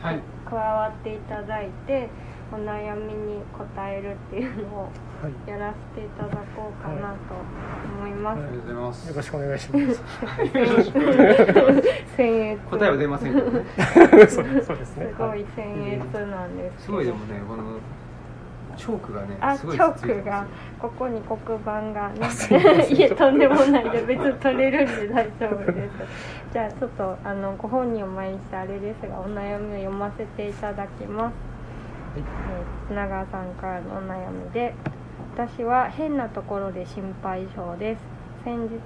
はい、加わっていただいてお悩みに答えるっていうのをはい。やらせていただこうかなと思います。ありがとうございます。よ。ろしくお願いします。僭越 (laughs) 答えは出ませんけどね。そ (laughs) うそうですね。すごい僭越なんですすごいでもね、このチョークがね、あ、チョークがここに黒板がね。(laughs) いえとんでもないで別に取れるんで大丈夫です。じゃあちょっとあのご本人を前にしてあれですがお悩みを読ませていただきます、えー砂川さんからのお悩みで私は変なところで心配性です。先日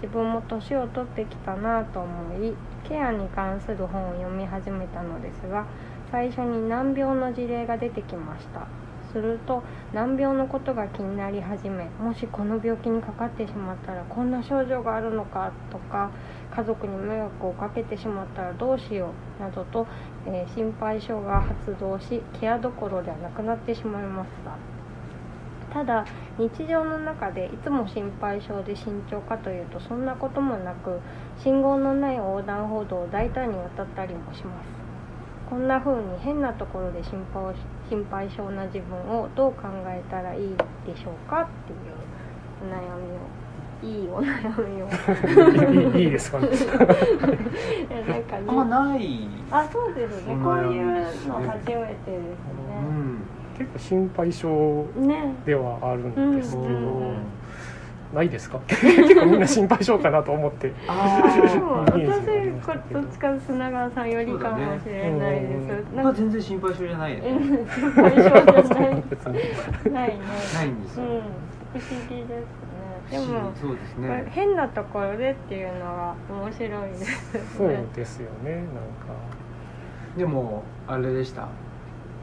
自分も年を取ってきたなと思いケアに関する本を読み始めたのですが最初に難病の事例が出てきましたすると難病のことが気になり始めもしこの病気にかかってしまったらこんな症状があるのかとか家族に迷惑をかけてしまったらどうしようなどと、えー心配性が発動しケアどころではなくなってしまいましたただ日常の中でいつも心配性で慎重かというとそんなこともなく信号のない横断歩道を大胆に渡ったりもします。こんな風に変なところで心配を心配性な自分をどう考えたらいいでしょうかっていうお悩みを。いいお悩みを。いいですか？(laughs) ねなんかね。あんまない。あそうですね。おこういうの初めてですうねん。結構心配性ね。ではあるんですけど、うんないですか？(laughs) 結構みんな心配性かなと思って。ああり私ますけど。どっちか砂川さんよりかもしれないです、ーまあなんか全然心配性じゃないね。うん心配性じゃない。ないね。ないんですよ、うん不思議ですね。でもそうですね。変なところでっていうのは面白いですね。そうですよねなんか。でもあれでした。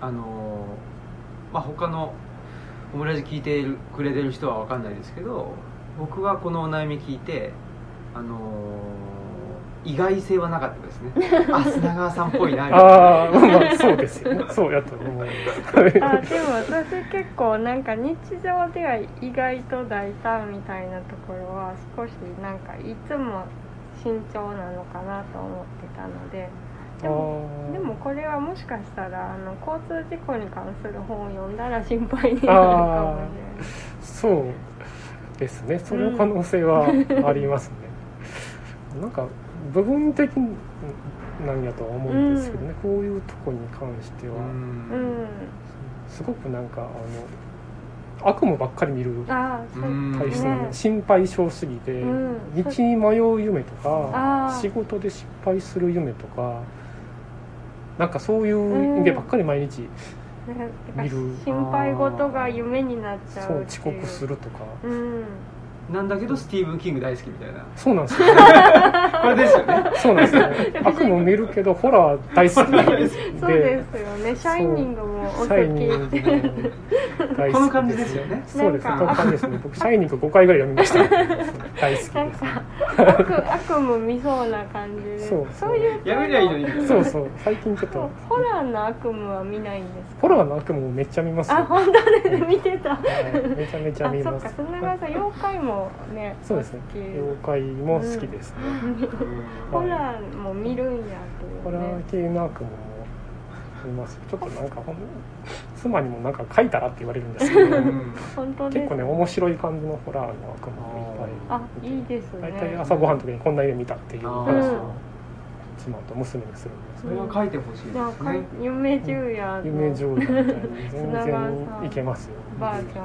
あのまあ他のオムラジ聞いているくれてる人は分かんないですけど僕がこのお悩み聞いてあの意外性はなかったですね。(laughs) あ砂川さんっぽいなみたいな。ああまあそうですよね。(laughs) そうやと思いますあでも私結構なんか日常では意外と大胆みたいなところは少しなんかいつも慎重なのかなと思ってたので。でもでもこれはもしかしたらあの交通事故に関する本を読んだら心配になるかもしれない。そうですね。その可能性はありますね、(laughs) なんか部分的なんやとは思うんですけどね、こういうとこに関しては、うん。うん。すごくなんかあの悪夢ばっかり見る体質なので、ね。心配性すぎて、うん。道に迷う夢とか仕事で失敗する夢とかなんかそういう夢ばっかり毎日、ね見る。心配事が夢になっちゃそううっていう遅刻するとか。うんなんだけどスティーブン・キング大好きみたいな。そうなんですよね。これですよね。そうなんですよ。ね (laughs) 悪夢見るけどホラー大好きで。そうですよね。シャイニングもお好き大好き。この感じですよね。そうです。この感じですね。僕シャイニング5回ぐらい読みました。大好きですなんか悪悪夢見そうな感じで。そうそういうやめりゃいいのに。そうそう。最近ちょっと。ホラーの悪夢は見ないんですか？ホラーの悪夢もめっちゃ見ますよ。あ本当です見てた。はい。めちゃめちゃ見ます。あそっか。砂川さん妖怪もねそうですね。妖怪も好きですね、ホラーも見るんやホラー系の悪夢も見ます。ちょっとなんかほん妻にもなんか書いたらって言われるんですけど。うん。本当です。結構ね面白い感じのホラーの悪夢もいっぱいあいいですね。大体朝ごはんの時にこんな夢見たっていう。話うん。を妻と娘にするんですね。それは書いてほしいですね。夢十夜の。夢上手みたいに全然いけますよ、バージョ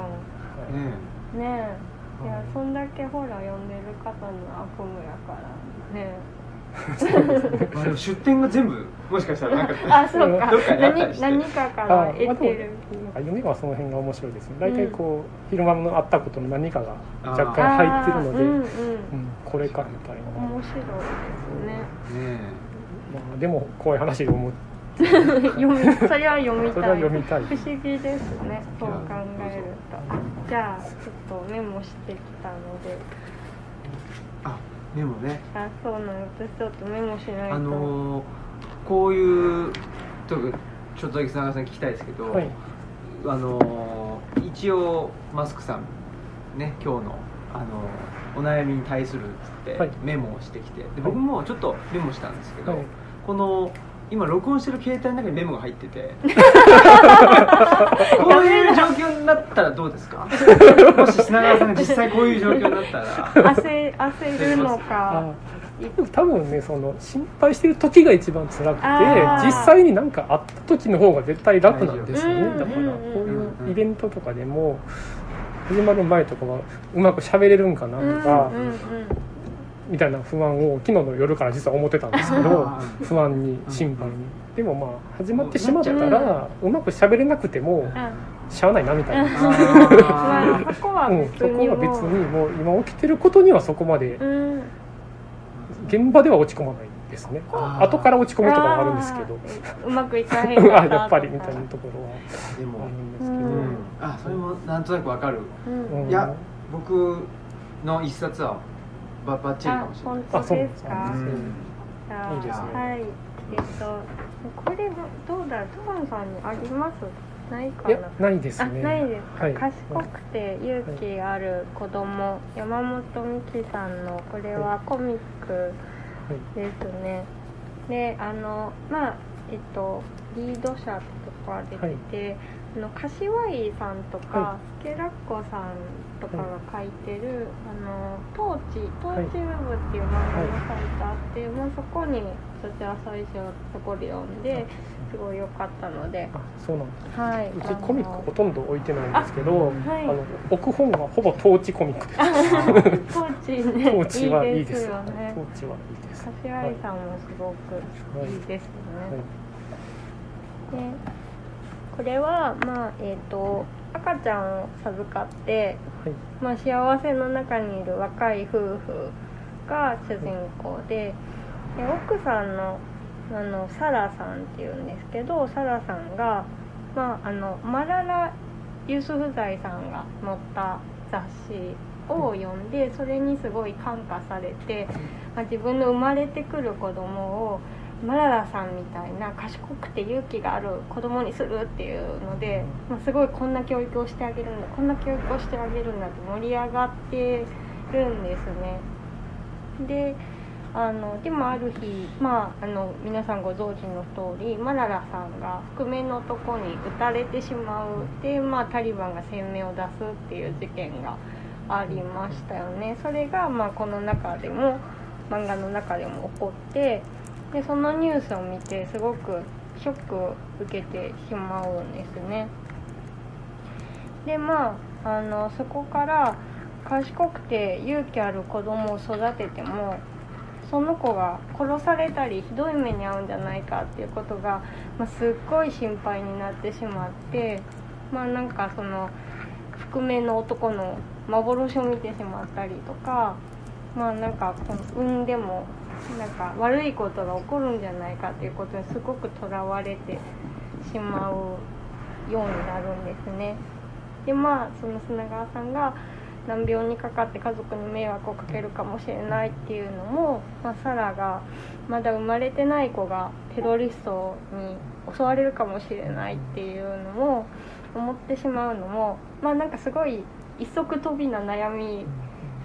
ンねえいやそんだけホラー読んでる方の悪夢やからね。(laughs) あでも出典が全部もしかしたらなんか (laughs) あそうか。どっかにあったり何して。何かから得てる。なんか夢はその辺が面白いですね。大体こう、昼間のあったことの何かが若干入ってるので、うんうん。うんこれかみたいな、面白いですね。ねまあ、でも怖い話で思う読みそれは読みそれたはい読みたい。不思議ですね。そう考えると。あじゃあちょっとメモしてきたので。あでもね。あそうなの私ちょっとメモしないと、あのーこういうとこちょっとだけ砂川さん聞きたいですけど、はい。あのー一応マスクさんね今日の、あのーお悩みに対するっつってはい。メモをしてきて。で僕もちょっとメモしたんですけど、はい。この今録音してる携帯の中にメモが入ってて。(laughs) こういう状況になったらどうですか？(laughs) もし砂川さんが実際こういう状況になったら。焦焦るのか。あでも多分ねその心配してる時が一番辛くて実際になんかあった時の方が絶対楽なんですよね。うん。だからこううんいうイベントとかでも始まる前とかはうまく喋れるんかなうんうんとか、うんみたいな不安を昨日の夜から実は思ってたんですけど不安に心配に。うん。でもまあ始まってしまったらうまく喋れなくてもうん。しゃあないなみたいな。そこはうん、そこ別にもは別にもう今起きてることにはそこまでうん。現場では落ち込まないですね。後から落ち込むとかはあるんですけど。うまくいかへんかったあやっぱりみたいなところは。ーでもあるんですけど、ううんん。あそれもなんとなくわかる。うん。うん。いや僕の一冊はばばっちりかもしれない。あ本当ですか？いいですね。はい。えっとこれどうだ？トランさんにあります？ないかな？ないですあねないですか、はい。賢くて勇気ある子供、山本美希さんのこれはコミックですね、であのまあえっとリード者とか出てて、あの柏井さんとか、はスケラッコさんとかが書いてる「あのトーチトーチウェブ」っていう漫画が書いてあって、まあ、そこにそちら最初そこで読んですごい良かったので。あそうなんですはい。うちコミックほとんど置いてないんですけどあはい。の置く本がほぼトーチコミックです。トーチねトーチはいいいでですすよね。(laughs) トーチはいいです。柏井さんもすごくいいですよね、でこれはまあえっ、と赤ちゃんを授かって、はい。まあ、幸せの中にいる若い夫婦が主人公でで奥さんのあのサラさんっていうんですけどサラさんが、まあ、あのマララ・ユスフザイさんが載った雑誌を読んでそれにすごい感化されて、まあ、自分の生まれてくる子供をマララさんみたいな賢くて勇気がある子供にするっていうので、まあ、すごいこんな教育をしてあげるんだこんな教育をしてあげるんだって盛り上がってるんですね。であのでもある日、まあ、あの皆さんご存知の通りマララさんが覆面の男に撃たれてしまうで、まあ、タリバンが声明を出すっていう事件がありましたよねそれが、まあ、この中でも漫画の中でも起こってでそのニュースを見てすごくショックを受けてしまうんですね。でまああのそこから賢くて勇気ある子供を育ててもその子が殺されたりひどい目に遭うんじゃないかっていうことが、まあ、すっごい心配になってしまってまあなんかその覆面の男の幻を見てしまったりとかまあなんか産んでもなんか悪いことが起こるんじゃないかっていうことにすごくとらわれてしまうようになるんですね。でまあその砂川さんが難病にかかって家族に迷惑をかけるかもしれないっていうのも、まあ、サラがまだ生まれてない子がテロリストに襲われるかもしれないっていうのも思ってしまうのもまあなんかすごい一足飛びな悩み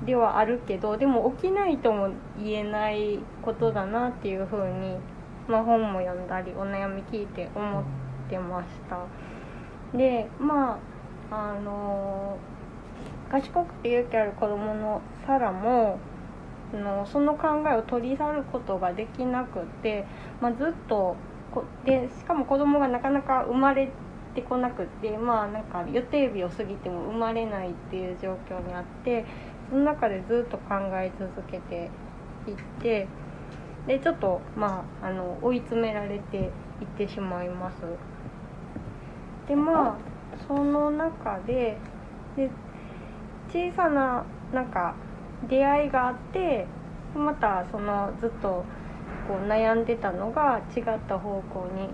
ではあるけどでも起きないとも言えないことだなっていうふうに、まあ、本も読んだりお悩み聞いて思ってました。でまああの賢くて勇気ある子供のサラものその考えを取り去ることができなくて、まあ、ずっとこでしかも子供がなかなか生まれてこなくてまあなんか予定日を過ぎても生まれないっていう状況にあってその中でずっと考え続けていってでちょっとまああの追い詰められていってしまいます。でまあその中でで小さななんか出会いがあってまたそのずっとこう悩んでたのが違った方向に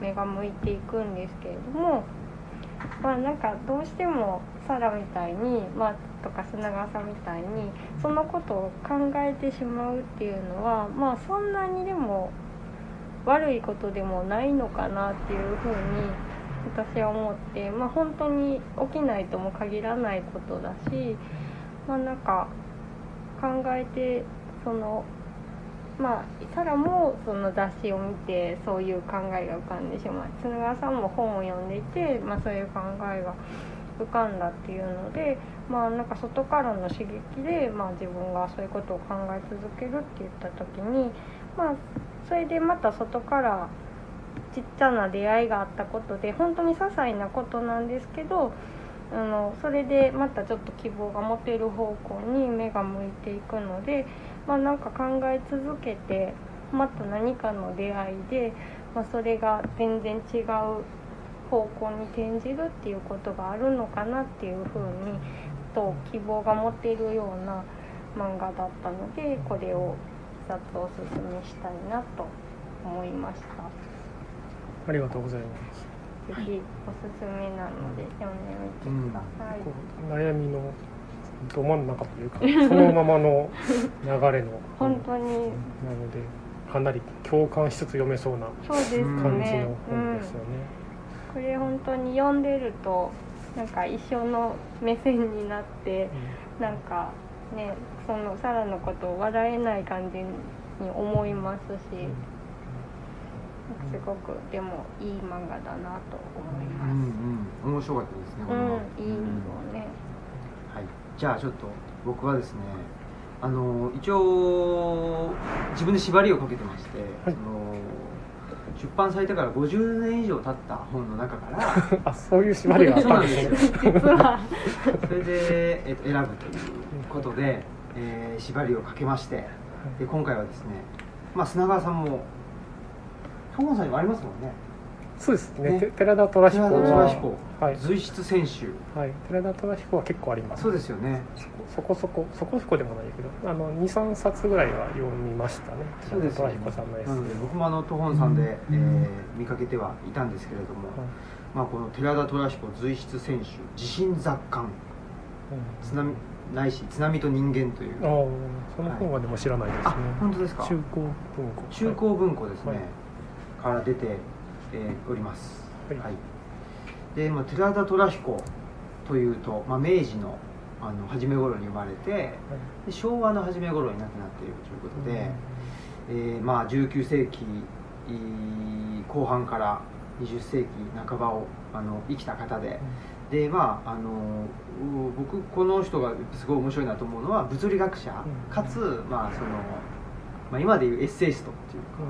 目が向いていくんですけれどもまあなんかどうしてもサラみたいに、まあ、とか砂川さんみたいにそのことを考えてしまうっていうのはまあそんなにでも悪いことでもないのかなっていうふうに私は思って、まあ、本当に起きないとも限らないことだし、まあ、なんか考えてそのまあサラもその雑誌を見てそういう考えが浮かんでしまう。砂川さんも本を読んでいて、まあ、そういう考えが浮かんだっていうのでまあなんか外からの刺激で、まあ、自分がそういうことを考え続けるって言った時にまあそれでまた外からちっちゃな出会いがあったことで本当に些細なことなんですけどあのそれでまたちょっと希望が持てる方向に目が向いていくので、まあ、なんか考え続けてまた何かの出会いで、まあ、それが全然違う方向に転じるっていうことがあるのかなっていうふうにと希望が持てるような漫画だったのでこれを一冊おすすめしたいなと思いました。ありがとうございます。ぜひおすすめなので読んでみてください、こう悩みのど真ん中というかそのままの流れの (laughs) 本当に。なのでかなり共感しつつ読めそうな感じのうん本ですよね、これ本当に読んでるとなんか一緒の目線になってなんかねそのサラのことを笑えない感じに思いますしすごくでもいい漫画だなと思いうんます。うん面白かったですねうん、いいよね。はい、じゃあちょっと僕はですねあの一応自分で縛りをかけてまして、はい。その出版されてから50年以上経った本の中から (laughs) あそういう縛りがあっそうなんでですよ。(laughs) それで、えっと、選ぶということで、えー縛りをかけましてで今回はですね、まあ、砂川さんも東郷さんにもありますもんねそうですね。ね。て寺田虎彦寺田虎彦。はい、随筆選集。はい、寺田虎彦は結構あります。そうですよね。そこそこそこそこでもないけどあの23冊ぐらいは読みましたね。そうですよね虎彦さんのエッ僕もあの東本さんで、えー見かけてはいたんですけれども、はいまあ、この寺田虎彦随筆選集地震雑感。津波ないし津波と人間という。うん、ああその本はでも知らないですね、あ本当ですか？中高文庫。中高文庫ですね、はい。から出て、えーおります。はい。で、まあ、寺田虎彦というと、まあ、明治のあの初め頃に生まれてはい。で昭和の初め頃に亡くなっているということで、えーまあ、19世紀後半から20世紀半ばをあの生きた方で、でまああのう僕この人がすごい面白いなと思うのは物理学者、うん。かつ、まあそのまあ、今でいうエッセイストっていうか、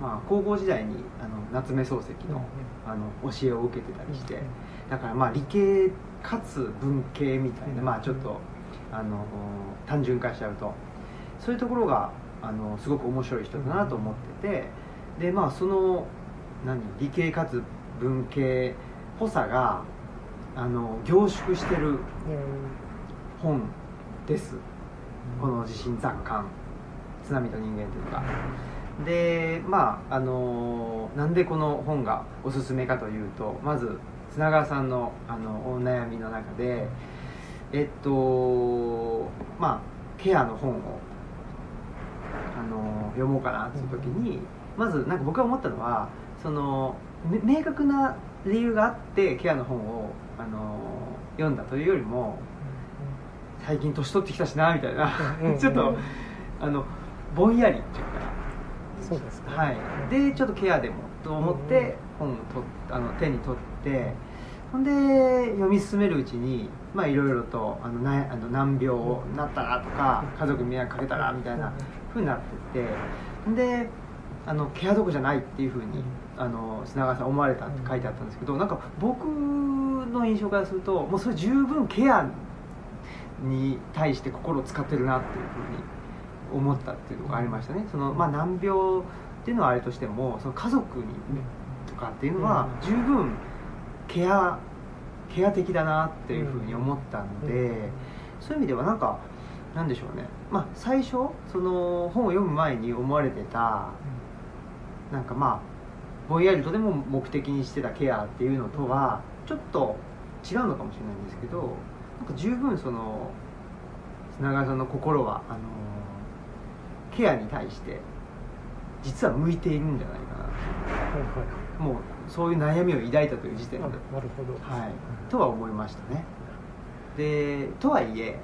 まあ、高校時代にあの夏目漱石の,、あの教えを受けてたりして、だからまあ理系かつ文系みたいな、うんまあちょっとあの単純化しちゃうと。そういうところがあのすごく面白い人だなと思っててでまあその何理系かつ文系っぽさがあの凝縮してる本です。この地震雑感津波と人間というかでまああのなんでこの本がおすすめかというとまず砂川さんのあのお悩みの中でえっとまあケアの本をあの読もうかなっていう時にまずなんか僕が思ったのはそのめ明確な理由があってケアの本をあの読んだというよりも最近年取ってきたしなみたいな。(laughs) ちょっとあのぼんやりっていうかそうですねはい、でちょっとケアでもと思って本をとあの手に取ってほんで読み進めるうちにまあいろいろとあのなあの難病になったなとか家族に迷惑かけたなみたいなふうになってってほんであのケアどころじゃないっていうふうにあの砂川さん思われたって書いてあったんですけどなんか僕の印象からするともうそれ十分ケアに対して心を使ってるなっていうふうに思ったっていうのがありましたね。その、まあ、難病っていうのはあれとしてもその家族にとかっていうのは十分ケアケア的だなっていうふうに思ったのでそういう意味ではなんかなんでしょうね、まあ、最初その本を読む前に思われてたなんかまあぼんやりとでも目的にしてたケアっていうのとはちょっと違うのかもしれないんですけどなんか十分その砂川さんの心はあのケアに対して実は向いているんじゃないかな。はいはい。もうそういう悩みを抱いたという時点で、あなるほど。はい、とは思いましたね。でとはいえ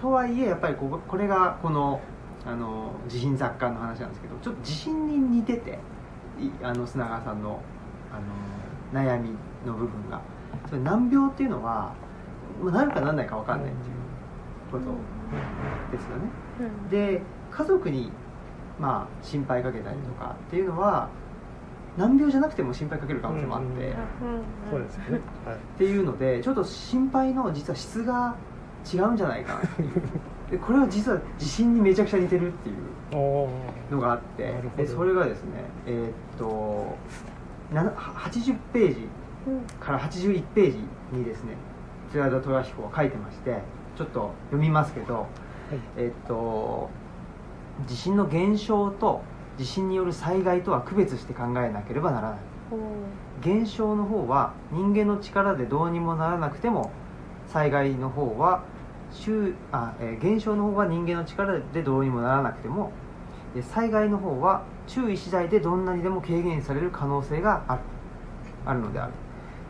とはいえやっぱりこここれがこのあの地震雑感の話なんですけどちょっと地震に似てていあの砂川さんのあの悩みの部分が。それ難病っていうのは、まあ、なるかなんないか分かんないっていうことですよね。うん。で家族にまあ心配かけたりとかっていうのは難病じゃなくても心配かける可能性もあって、そうですね。はい。っていうのでちょっと心配の実は質が違うんじゃないかな。(laughs) これは実は地震にめちゃくちゃ似てるっていうのがあって。でそれがですねえーっとな80ページうんから81ページにですね寺田虎彦は書いてましてちょっと読みますけど、えっと地震の現象と地震による災害とは区別して考えなければならない。お現象の方は人間の力でどうにもならなくても災害の方は周あ、えー現象の方は人間の力でどうにもならなくてもえ災害の方は注意次第でどんなにでも軽減される可能性がある。あるのである。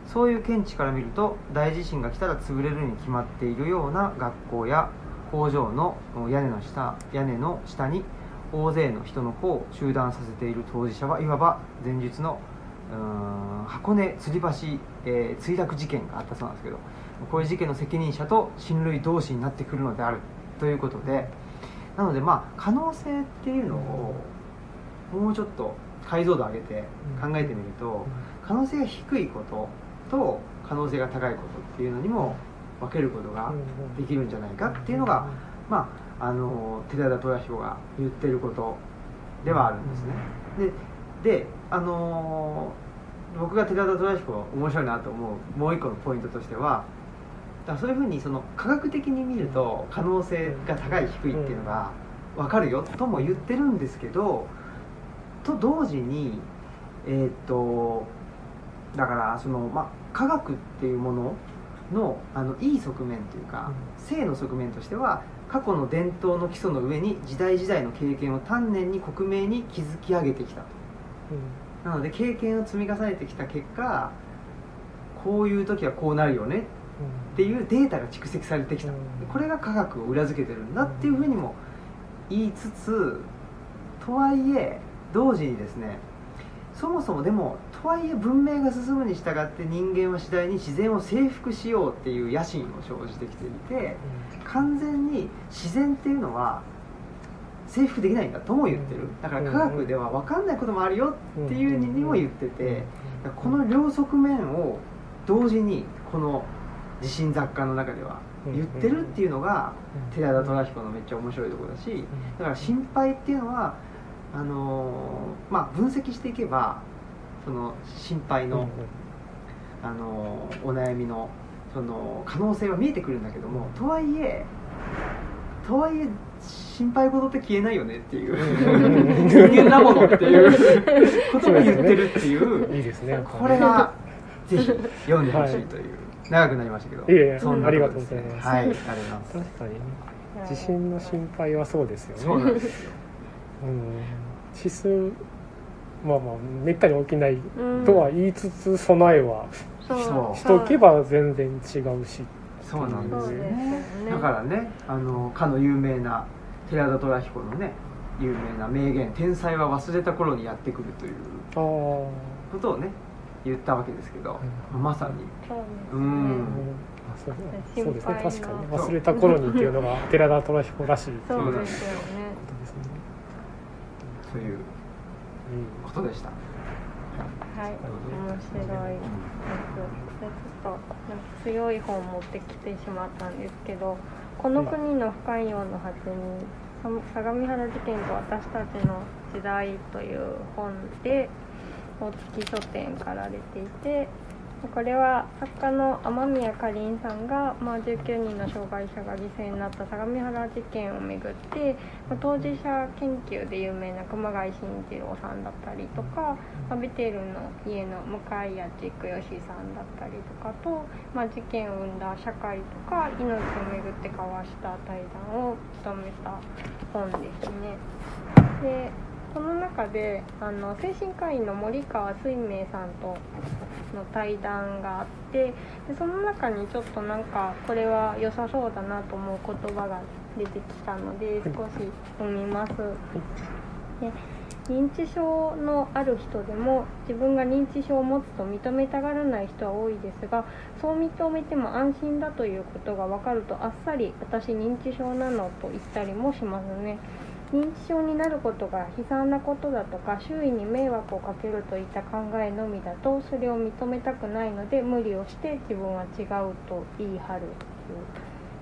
そういう見地から見ると大地震が来たら潰れるに決まっているような学校や工場の屋根の下屋根の下に大勢の人の子を集団させている当事者はいわば前述の箱根吊り橋、えー墜落事件があったそうなんですけどこういう事件の責任者と親類同士になってくるのであるということでなのでまあ可能性っていうのをもうちょっと解像度上げて考えてみると可能性が低いことと可能性が高いことっていうのにも分けることができるんじゃないかっていうのがまあ、あの寺田虎彦が言ってることではあるんですね。でで、あの僕が寺田虎彦が面白いなと思うもう一個のポイントとしてはだそういうふうにその科学的に見ると可能性が高い低いっていうのが分かるよとも言ってるんですけどと同時にえーっとだからその、まあ、科学っていうもののあのいい側面というか、性の側面としては過去の伝統の基礎の上に時代時代の経験を丹念に克明に築き上げてきたと。なので経験を積み重ねてきた結果こういう時はこうなるよねっていうデータが蓄積されてきた。うん。これが科学を裏付けてるんだっていうふうにも言いつつとはいえ同時にですねそもそもでもとはいえ文明が進むに従って人間は次第に自然を征服しようっていう野心を生じてきていて完全に自然っていうのは征服できないんだとも言ってる。だから科学では分かんないこともあるよっていうにも言っててこの両側面を同時にこの地震雑貨の中では言ってるっていうのが寺田虎彦のめっちゃ面白いところだしだから心配っていうのはあのーまあ分析していけばその心配の、あのーお悩みのその可能性は見えてくるんだけどもとはいえとはいえ心配事って消えないよねっていう。人間なものっていうことも言ってるっていう。いいですね。これがぜひ読んでほしいという、長くなりましたけど。いえいえそんなありがことですうございます。はいありがとうございます。確かにね。地震の心配はそうですよね。そうなんですよ。うん。指数まあまあめったに起きないうん。とは言いつつ備えはそう。しとけば全然違うし。そうなんですよ。ねね。だからねあのかの有名な寺田虎彦のね有名な名言「天才は忘れた頃にやってくる」ということをね言ったわけですけど、うん。まさに。そうですね。うん。あそう心そうですね。確かに。忘れた頃にっていうのが寺田虎彦らしいっていうそことうですよね。ですね。ということでした。はい。面白い。でちょっと強い本持ってきてしまったんですけど「この国の不寛容の果てに相模原事件と私たちの時代」という本で大月書店から出ていてこれは作家の雨宮かりんさんが、まあ、19人の障害者が犠牲になった相模原事件をめぐって、まあ当事者研究で有名な熊谷慎一郎さんだったりとか、まあベテルの家の向井谷地区吉さんだったりとかと、まあ、事件を生んだ社会とか命をめぐって交わした対談を務めた本ですね。でこの中であの精神科医の森川水明さんとの対談があってでその中にちょっとなんかこれは良さそうだなと思う言葉が出てきたので少し読みます。で認知症のある人でも自分が認知症を持つと認めたがらない人は多いですがそう認めても安心だということが分かるとあっさり私認知症なのと言ったりもしますね認知症になることが悲惨なことだとか周囲に迷惑をかけるといった考えのみだとそれを認めたくないので無理をして自分は違うと言い張るという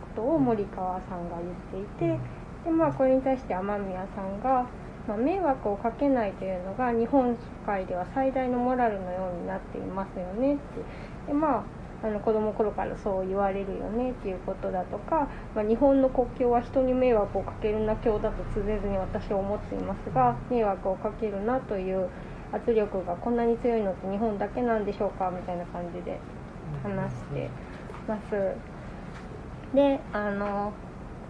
ことを森川さんが言っていてでまあこれに対して雨宮さんがまあ、迷惑をかけないというのが日本社会では最大のモラルのようになっていますよねって。でまああの子供の頃からそう言われるよねっていうことだとか、まあ、日本の国境は人に迷惑をかけるな教だと常々私は思っていますが迷惑をかけるなという圧力がこんなに強いのって日本だけなんでしょうかみたいな感じで話してます。であの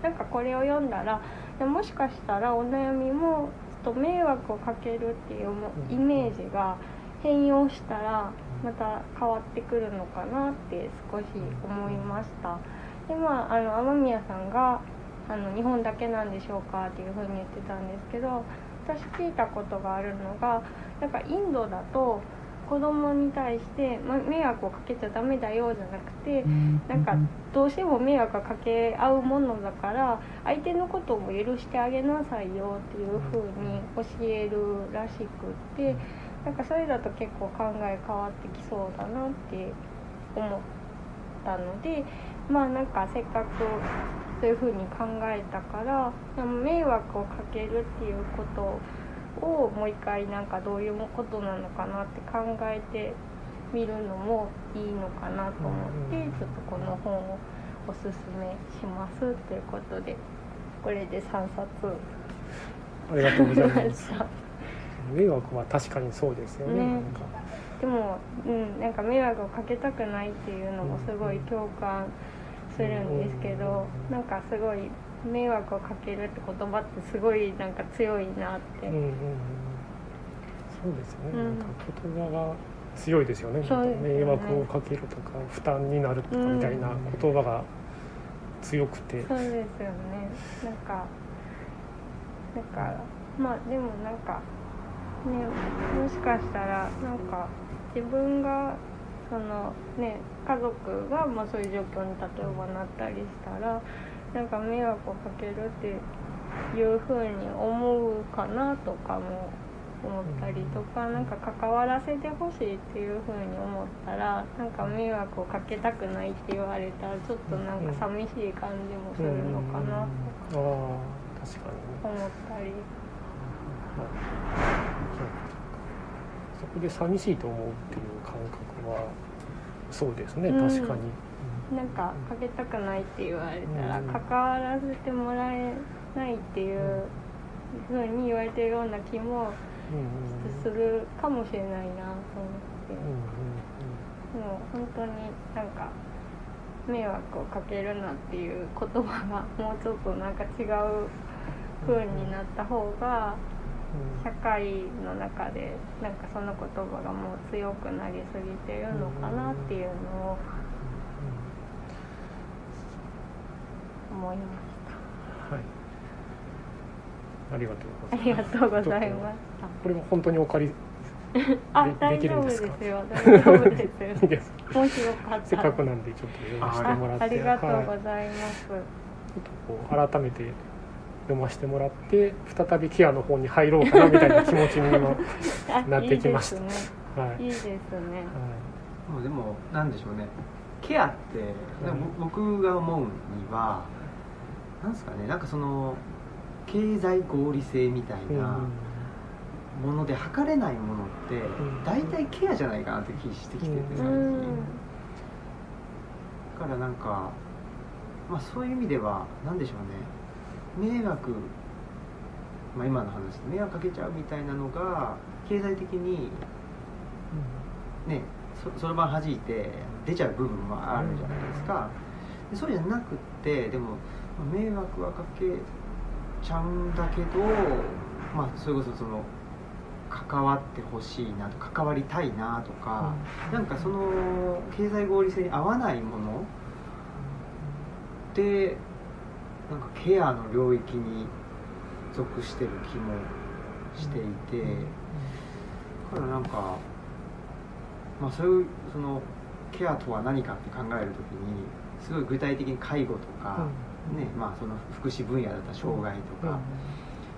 なんかこれを読んだらもしかしたらお悩みもちょっと迷惑をかけるっていうイメージが変容したらまた変わってくるのかなって少し思いました。でまああの雨宮さんがあの日本だけなんでしょうかっていうふうに言ってたんですけど私聞いたことがあるのがなんかインドだと子供に対して、ま、迷惑をかけちゃダメだよじゃなくてなんかどうしても迷惑がかけ合うものだから相手のことも許してあげなさいよっていう風に教えるらしくってなんかそれだと結構考え変わってきそうだなって思ったのでまあなんかせっかくそういう風に考えたから迷惑をかけるっていうことをもう一回なんかどういうことなのかなって考えてみるのもいいのかなと思ってちょっとこの本をおすすめしますということでこれで3冊。ありがとうございましす (laughs) た迷惑は確かにそうですよね。ね。なんか。でも、うん、なんか迷惑をかけたくないっていうのもすごい共感するんですけどなんかすごい迷惑をかけるって言葉ってすごいなんか強いなって、うんうんうん。そうですよね、うん。なんか言葉が強いですよね。ね。迷惑をかけるとか負担になるとかみたいな言葉が強くて、そうですよね。なんかだからまあでもなんかねもしかしたらなんか自分がそのね家族がまあそういう状況に例えばなったりしたらなんか迷惑をかけるっていうふうに思うかなとかも思ったりとかなんか関わらせてほしいっていうふうに思ったらなんか迷惑をかけたくないって言われたらちょっとなんか寂しい感じもするのかなああ確か思ったり。はい。そこで寂しいと思うっていう感覚はそうですね。うん。確かに、なんかかけたくないって言われたらうん関わらせてもらえないっていうふうに言われてるような気もするかもしれないなと思って。もう本当になんか迷惑をかけるなっていう言葉がもうちょっとなんか違う風になった方がうん社会の中でなんかその言葉がもう強くなりすぎてるのかなっていうのを思いましはいありがとうごた。ざいますありがとうございましこれも本当にお借りた。(laughs) あで、大丈夫ですよ。大丈夫ですいいですよ。もしよかったら。せっかくなんでちょっとてもらってあありがとうはいございます。ちょっとこう改めて読ませてもらって再びケアの方に入ろうかなみたいな気持ちに今 (laughs) あなってきました。いいですね。はい。いいですね。もうでもなんでしょうね。ケアって、なんかぼ僕が思うにはなんですかね。なんかその経済合理性みたいなもので測れないものって、ん。大体ケアじゃないかなって気してきててうん。最近、うん。だからなんかまあそういう意味ではなんでしょうね迷惑まあ今の話で迷惑かけちゃうみたいなのが経済的にねそそろばん弾いて出ちゃう部分もあるじゃないですか、でそうじゃなくってでもまあ迷惑はかけちゃうんだけどまあそれこそその関わってほしいなと関わりたいなとか、なんかその経済合理性に合わないものでなんかケアの領域に属してる気もしていて、だからなんかまあそういうそのケアとは何かって考えるときにすごい具体的に介護とか、ねまあ、その福祉分野だったら障害とか、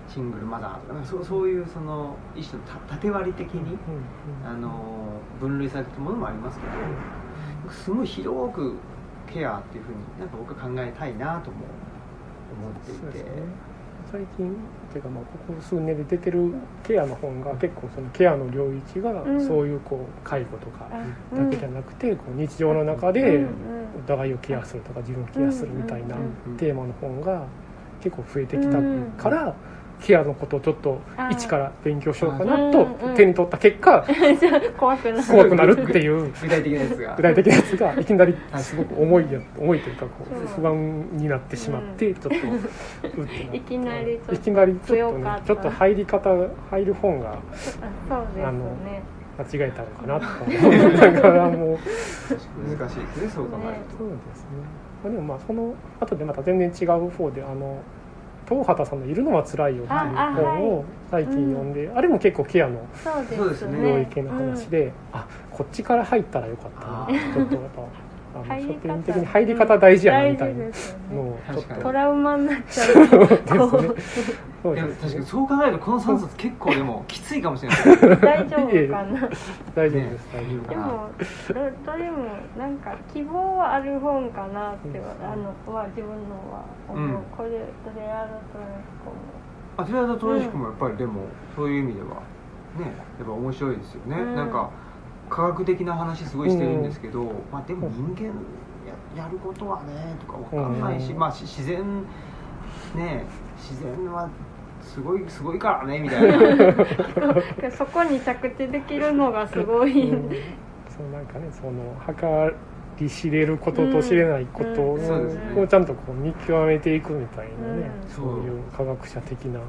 シングルマザーとかかそうそういうその一種のた縦割り的に、あの分類されてるものもありますけど、すごい広くケアっていうふうになんか僕は考えたいなとも思っていて、そうですね。最近っていうかまあここ数年で出てるケアの本が結構そのケアの領域がうん。そういうこう介護とかあだけじゃなくてこう日常の中でうんお互いをケアするとか自分をケアするみたいなうんテーマの本が結構増えてきたからケアのことをちょっと一から勉強しようかなとうん手に取った結果 (laughs) うん怖くなる。怖くなるっていう。具体的なやつが。具体的なやつがいきなりすごく重いや重いというかこそう。う不安になってしまってちょっといきなりちょっといきなりちょっとねちょっと入り方入る本があそうですね。間違えたのかなとか思いながらも難しいですねそう考えるそうですね、まあ、でもまあその後でまた全然違う方であの東畑さんの「いるのはつらいよ」っていう本を最近読んであ,、れも結構ケアの領域の話で、あこっちから入ったらよかったなちょっとやっぱあの入り方。書店的に入り方大事やなみたいな。大事ですよね。のをちょっと。確かトラウマになっちゃうそうですね。確かにそう考えるとこの3冊結構でもきついかもしれない。う大丈夫かな。大丈夫です大丈夫でもどどれもなんか希望はある本かなってはあのは自分のは思う、うん。これどれやるとアトリアドトラジックもやっぱりでもそういう意味ではねやっぱ面白いですよね、うん。なんか科学的な話すごいしてるんですけど、まあでも人間ややることはねとかわかんないし、うん。まあし自然ね自然はすごいすごいからねみたいな。(laughs) そこに着地できるのがすごい、うん。そうなんかねその計り知れることと知れないことを,、うちゃんとこう見極めていくみたいなね、うん。そういう科学者的なね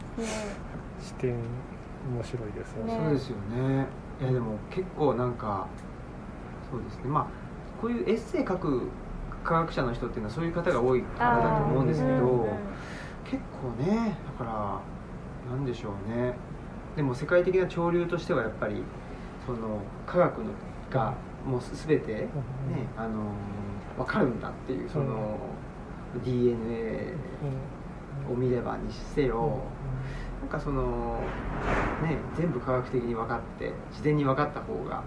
視点面白いですよね。ね。そうですよねいやでも結構なんかそうですね。まあこういうエッセイ書く科学者の人っていうのはそういう方が多いからだと思うんですけど、うんうん結構ねだからなんでしょうね。でも世界的な潮流としてはやっぱりその科学のがもうす全て、ねあの分かるんだっていうその、DNA を見ればにせよ、なんかそのね全部科学的に分かって事前に分かった方が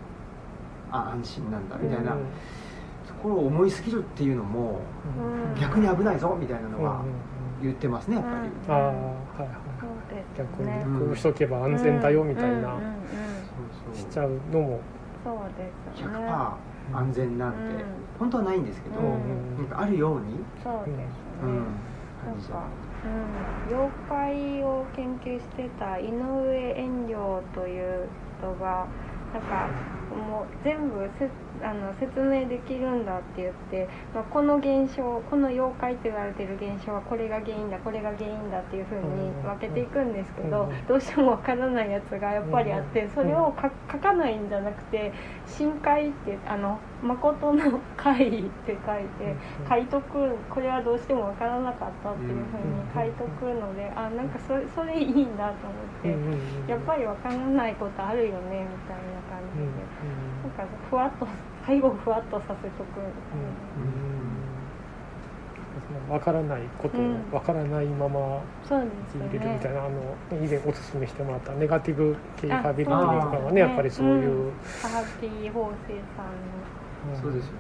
あ安心なんだみたいな、ところを思いすぎるっていうのもうん。逆に危ないぞみたいなのは言ってますねやっぱり、うんああはいはい。そうです逆ねにこうしとけば安全だよみたいな。うんうんうん。そうそうしちゃうのも。そうですよね。100%安全なんて、うん。本当はないんですけど、うんなんかあるように、そうですね、うん。感じちゃか、うん、妖怪を研究してた井上遠慮という人がなんかもう全部せあの説明できるんだって言って、まあ、この現象この妖怪と言われてる現象はこれが原因だこれが原因だっていうふうに分けていくんですけどうんどうしても分からないやつがやっぱりあってそれをか書かないんじゃなくて「深海」ってあの「誠の海」って書いて。書いとくこれはどうしてもわからなかったっていうふうに書いとくので、あなんかそれそれいいなと思って、やっぱりわからないことあるよねみたいな感じで、なんかふわっと最後ふわっとさせとく。みたいわからないことをうん。わからないまま入れるみたいな、あの以前おすすめしてもらったネガティブ系あハビリティとかはねそうですね。やっぱりそういう、サハティ法生さんの、んそうですよね、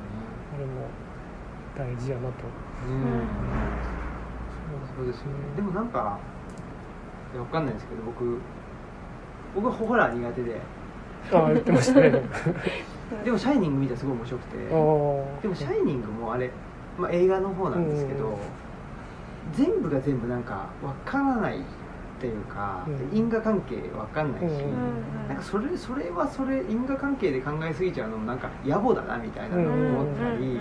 あれも大事やなと、うん。そうですよね。でもなんかいやわかんないですけど僕僕はホラー苦手で。ああ言ってましたね (laughs) でも「シャイニング」見たらすごい面白くて。でも「シャイニング」もあれ、まあ、映画の方なんですけど、うん全部が全部なんかわからないっていうか、うん。因果関係わかんないし、うんなんかそれそれはそれ因果関係で考えすぎちゃうのもなんか野暮だなみたいなのを思ったり、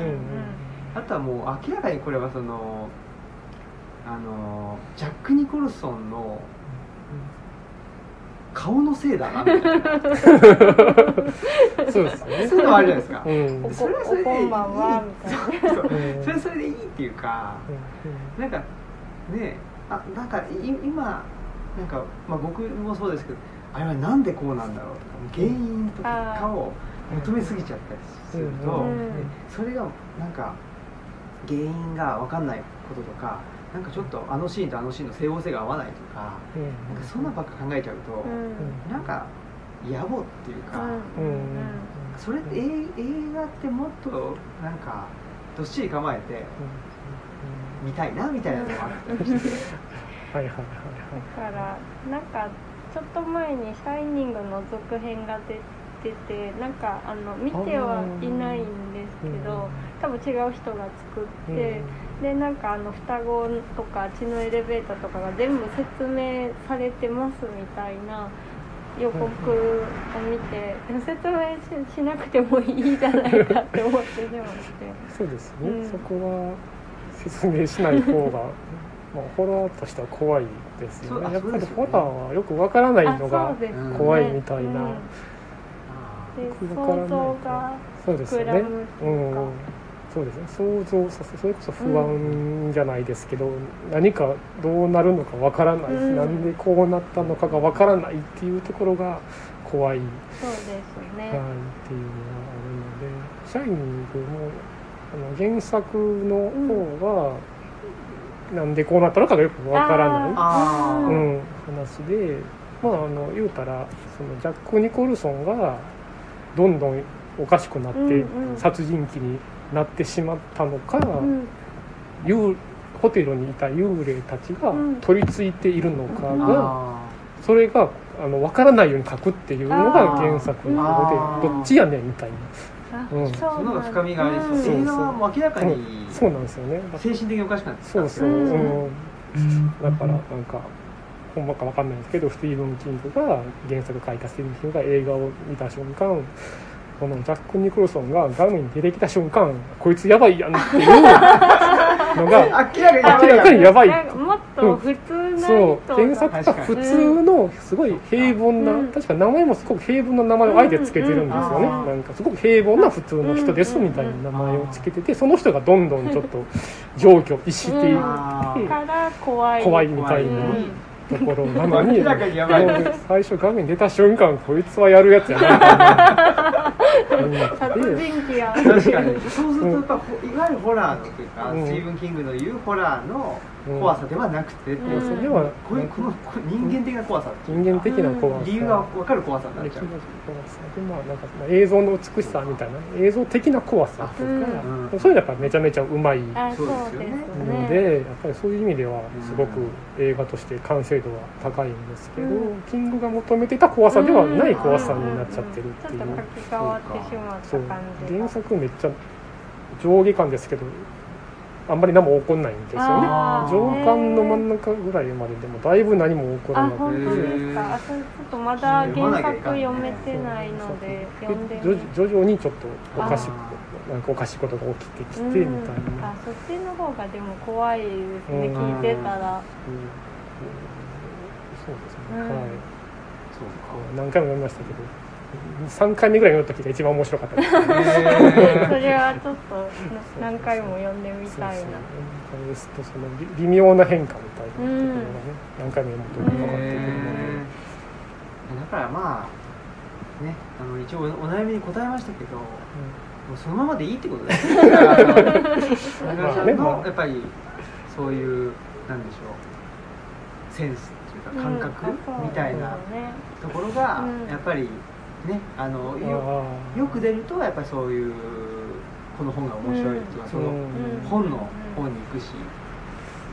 あとはもう明らかにこれはそのあのジャック・ニコルソンの顔のせいだなみたいな。(laughs) そうですよね。そういうのもあるじゃないですか、うん。おそれはそれでいい。そうそう。うんそれはそれでいいっていうかなんかねあなんかい今なんか、まあ、僕もそうですけどあれはなんでこうなんだろうとか原因とかを求めすぎちゃったりすると、うん。うん。それがなんか原因が分かんないこととかなんかちょっとあのシーンとあのシーンの整合性が合わないとかうん。なんかそんなばっか考えちゃうと、うん。なんか野暮っていうか、うん。うんそれって映映画ってもっとなんかどっしり構えて見たいなみたいなのがあったりして。あ (laughs) はいはい。だからなんかちょっと前に「シャイニング」の続編が出ててなんかあの見てはいないんですけど多分違う人が作って、でなんかあの双子とか血のエレベーターとかが全部説明されてますみたいな予告を見て、説明ししなくてもいいじゃないかって思ってしまって。そうですね、うんそこは説明しない方が (laughs) まあホラーとしては怖いですよね。やっぱりホラーはよくわからないのあが怖いみたいな、想像がそうですよね膨らむってういうかんそうですね。想像させそれこそ不安じゃないですけど、何かどうなるのかわからない、うん。なんでこうなったのかがわからないっていうところが怖い、はい、そうですね、っていうのがあるので「シャイニングも」あの原作の方は、なんでこうなったのかがよくわからない。うん、話で、まあ、あの言うたらそのジャック・ニコルソンがどんどんおかしくなって、うんうん。殺人鬼になってしまったのか、うん。幽ホテルにいた幽霊たちがうん。取り付いているのかが、あそれがあの分からないように書くっていうのが原作のでどっちやねんみたいな、あうん。その方が深みがありそう、うん。そう映画はもう明らかにそうなんですよね。精神的におかしくなってそうそう、うん。うん。だからなんかほんまかわかんないんですけどスティーブン・キングが原作書いたスティーブン・キングが映画を見た瞬間このジャック・ニコルソンが画面に出てきた瞬間こいつやばいやんっていうのが明らかに明らかにやばいもっと普通なう原作が普通のすごい平凡な、うん。確か名前もすごく平凡な名前をあえてつけてるんですよね、うん。うんなんかすごく平凡な普通の人ですうんみたいな名前をつけててその人がどんどんちょっと上居逸していって、怖い。怖いみたいな。うんところなのに最初画面出た瞬間こいつはやるやつやな殺人鬼や確かにそうするとや。っぱほいわゆるホラーのというか、うん。スティーブン・キングの言うホラーの怖さではなくて、うん。それはこういうこの人間的な怖さ人間的な怖さ。理由が分かる怖さになっちゃうでまあなんかまあ映像の美しさみたいな。映像的な怖さ。とか、うん。そういうのはやっぱめちゃめちゃうまい。あそうですよね。ので、やっぱりそういう意味ではすごく映画として完成度は高いんですけど、うん。キングが求めてた怖さではない怖さになっちゃってるっていう、ちょっと書き換わってしまったそう感じが。原作めっちゃ上下感ですけどあんまり何も起こんないんですよね。上巻の真ん中ぐらいまででもだいぶ何も起こらあなくて本当ですちょっとまだ原作読めてないので読んで徐徐々にちょっとおかしくなんかおかしいことが起きてきてみたいうんなあ、そっちの方がでも怖いですね。うん。聞いてたら。うん。そうですね、うん。はい。そう何回も読みましたけど3回目ぐらい読んだ時が一番面白かったです。か (laughs) それはちょっと何回も読んでみたいな。そうそうですとその微微妙な変化みたいなところがね、うん何回も読むと分かってくるので、だからまあねあの一応お悩みに答えましたけどもうそのままでいいってことだよね。(laughs) やっぱりそういうなんでしょう。センスっていうか感覚うんみたいなところがうん。やっぱりうんよあよく出るとやっぱりそういうこの本が面白いっていうかそのうん。本の方に行くし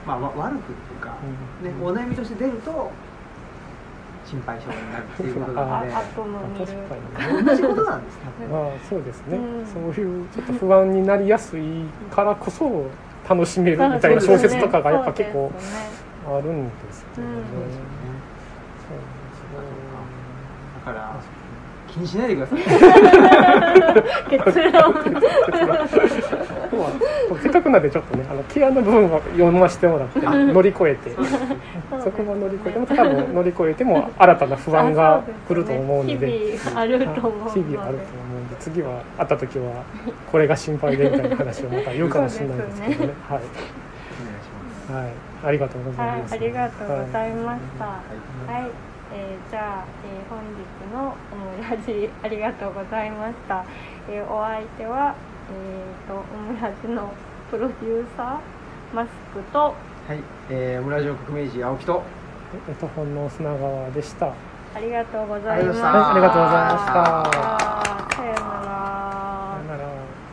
まあわ悪くっていうかーね、お悩みとして出ると心配性になるっていうことなので。同じことなんです (laughs) まあそうですね、うん。そういうちょっと不安になりやすいからこそ楽しめるみたいな小説とかがやっぱ結構あるんですよね。うん。そうですよねそうだから気にしないでください。(laughs) 結論。せっかくなんでちょっとねあのケアの部分は読ませてもらって乗り越えて。そこは乗り越えても多分乗り越えても新たな不安が来ると思うので。日々あると思うので。日々あると思うんで次は会った時はこれが心配でみたいな話をまた言うかもしれないですけどね。はい、お願いします。はい、ありがとうございはいま、す、ありがとうございました。は、はいえー、じゃあ、えー、本日の、えー、ラジありがとうございました、えー、お相手は、えーと、とオムラジのプロデューサーマスクとはい、えー、オムラジの革命児青木と音本の砂川でした。ありがとうございました。ありがとうございました。さよなら。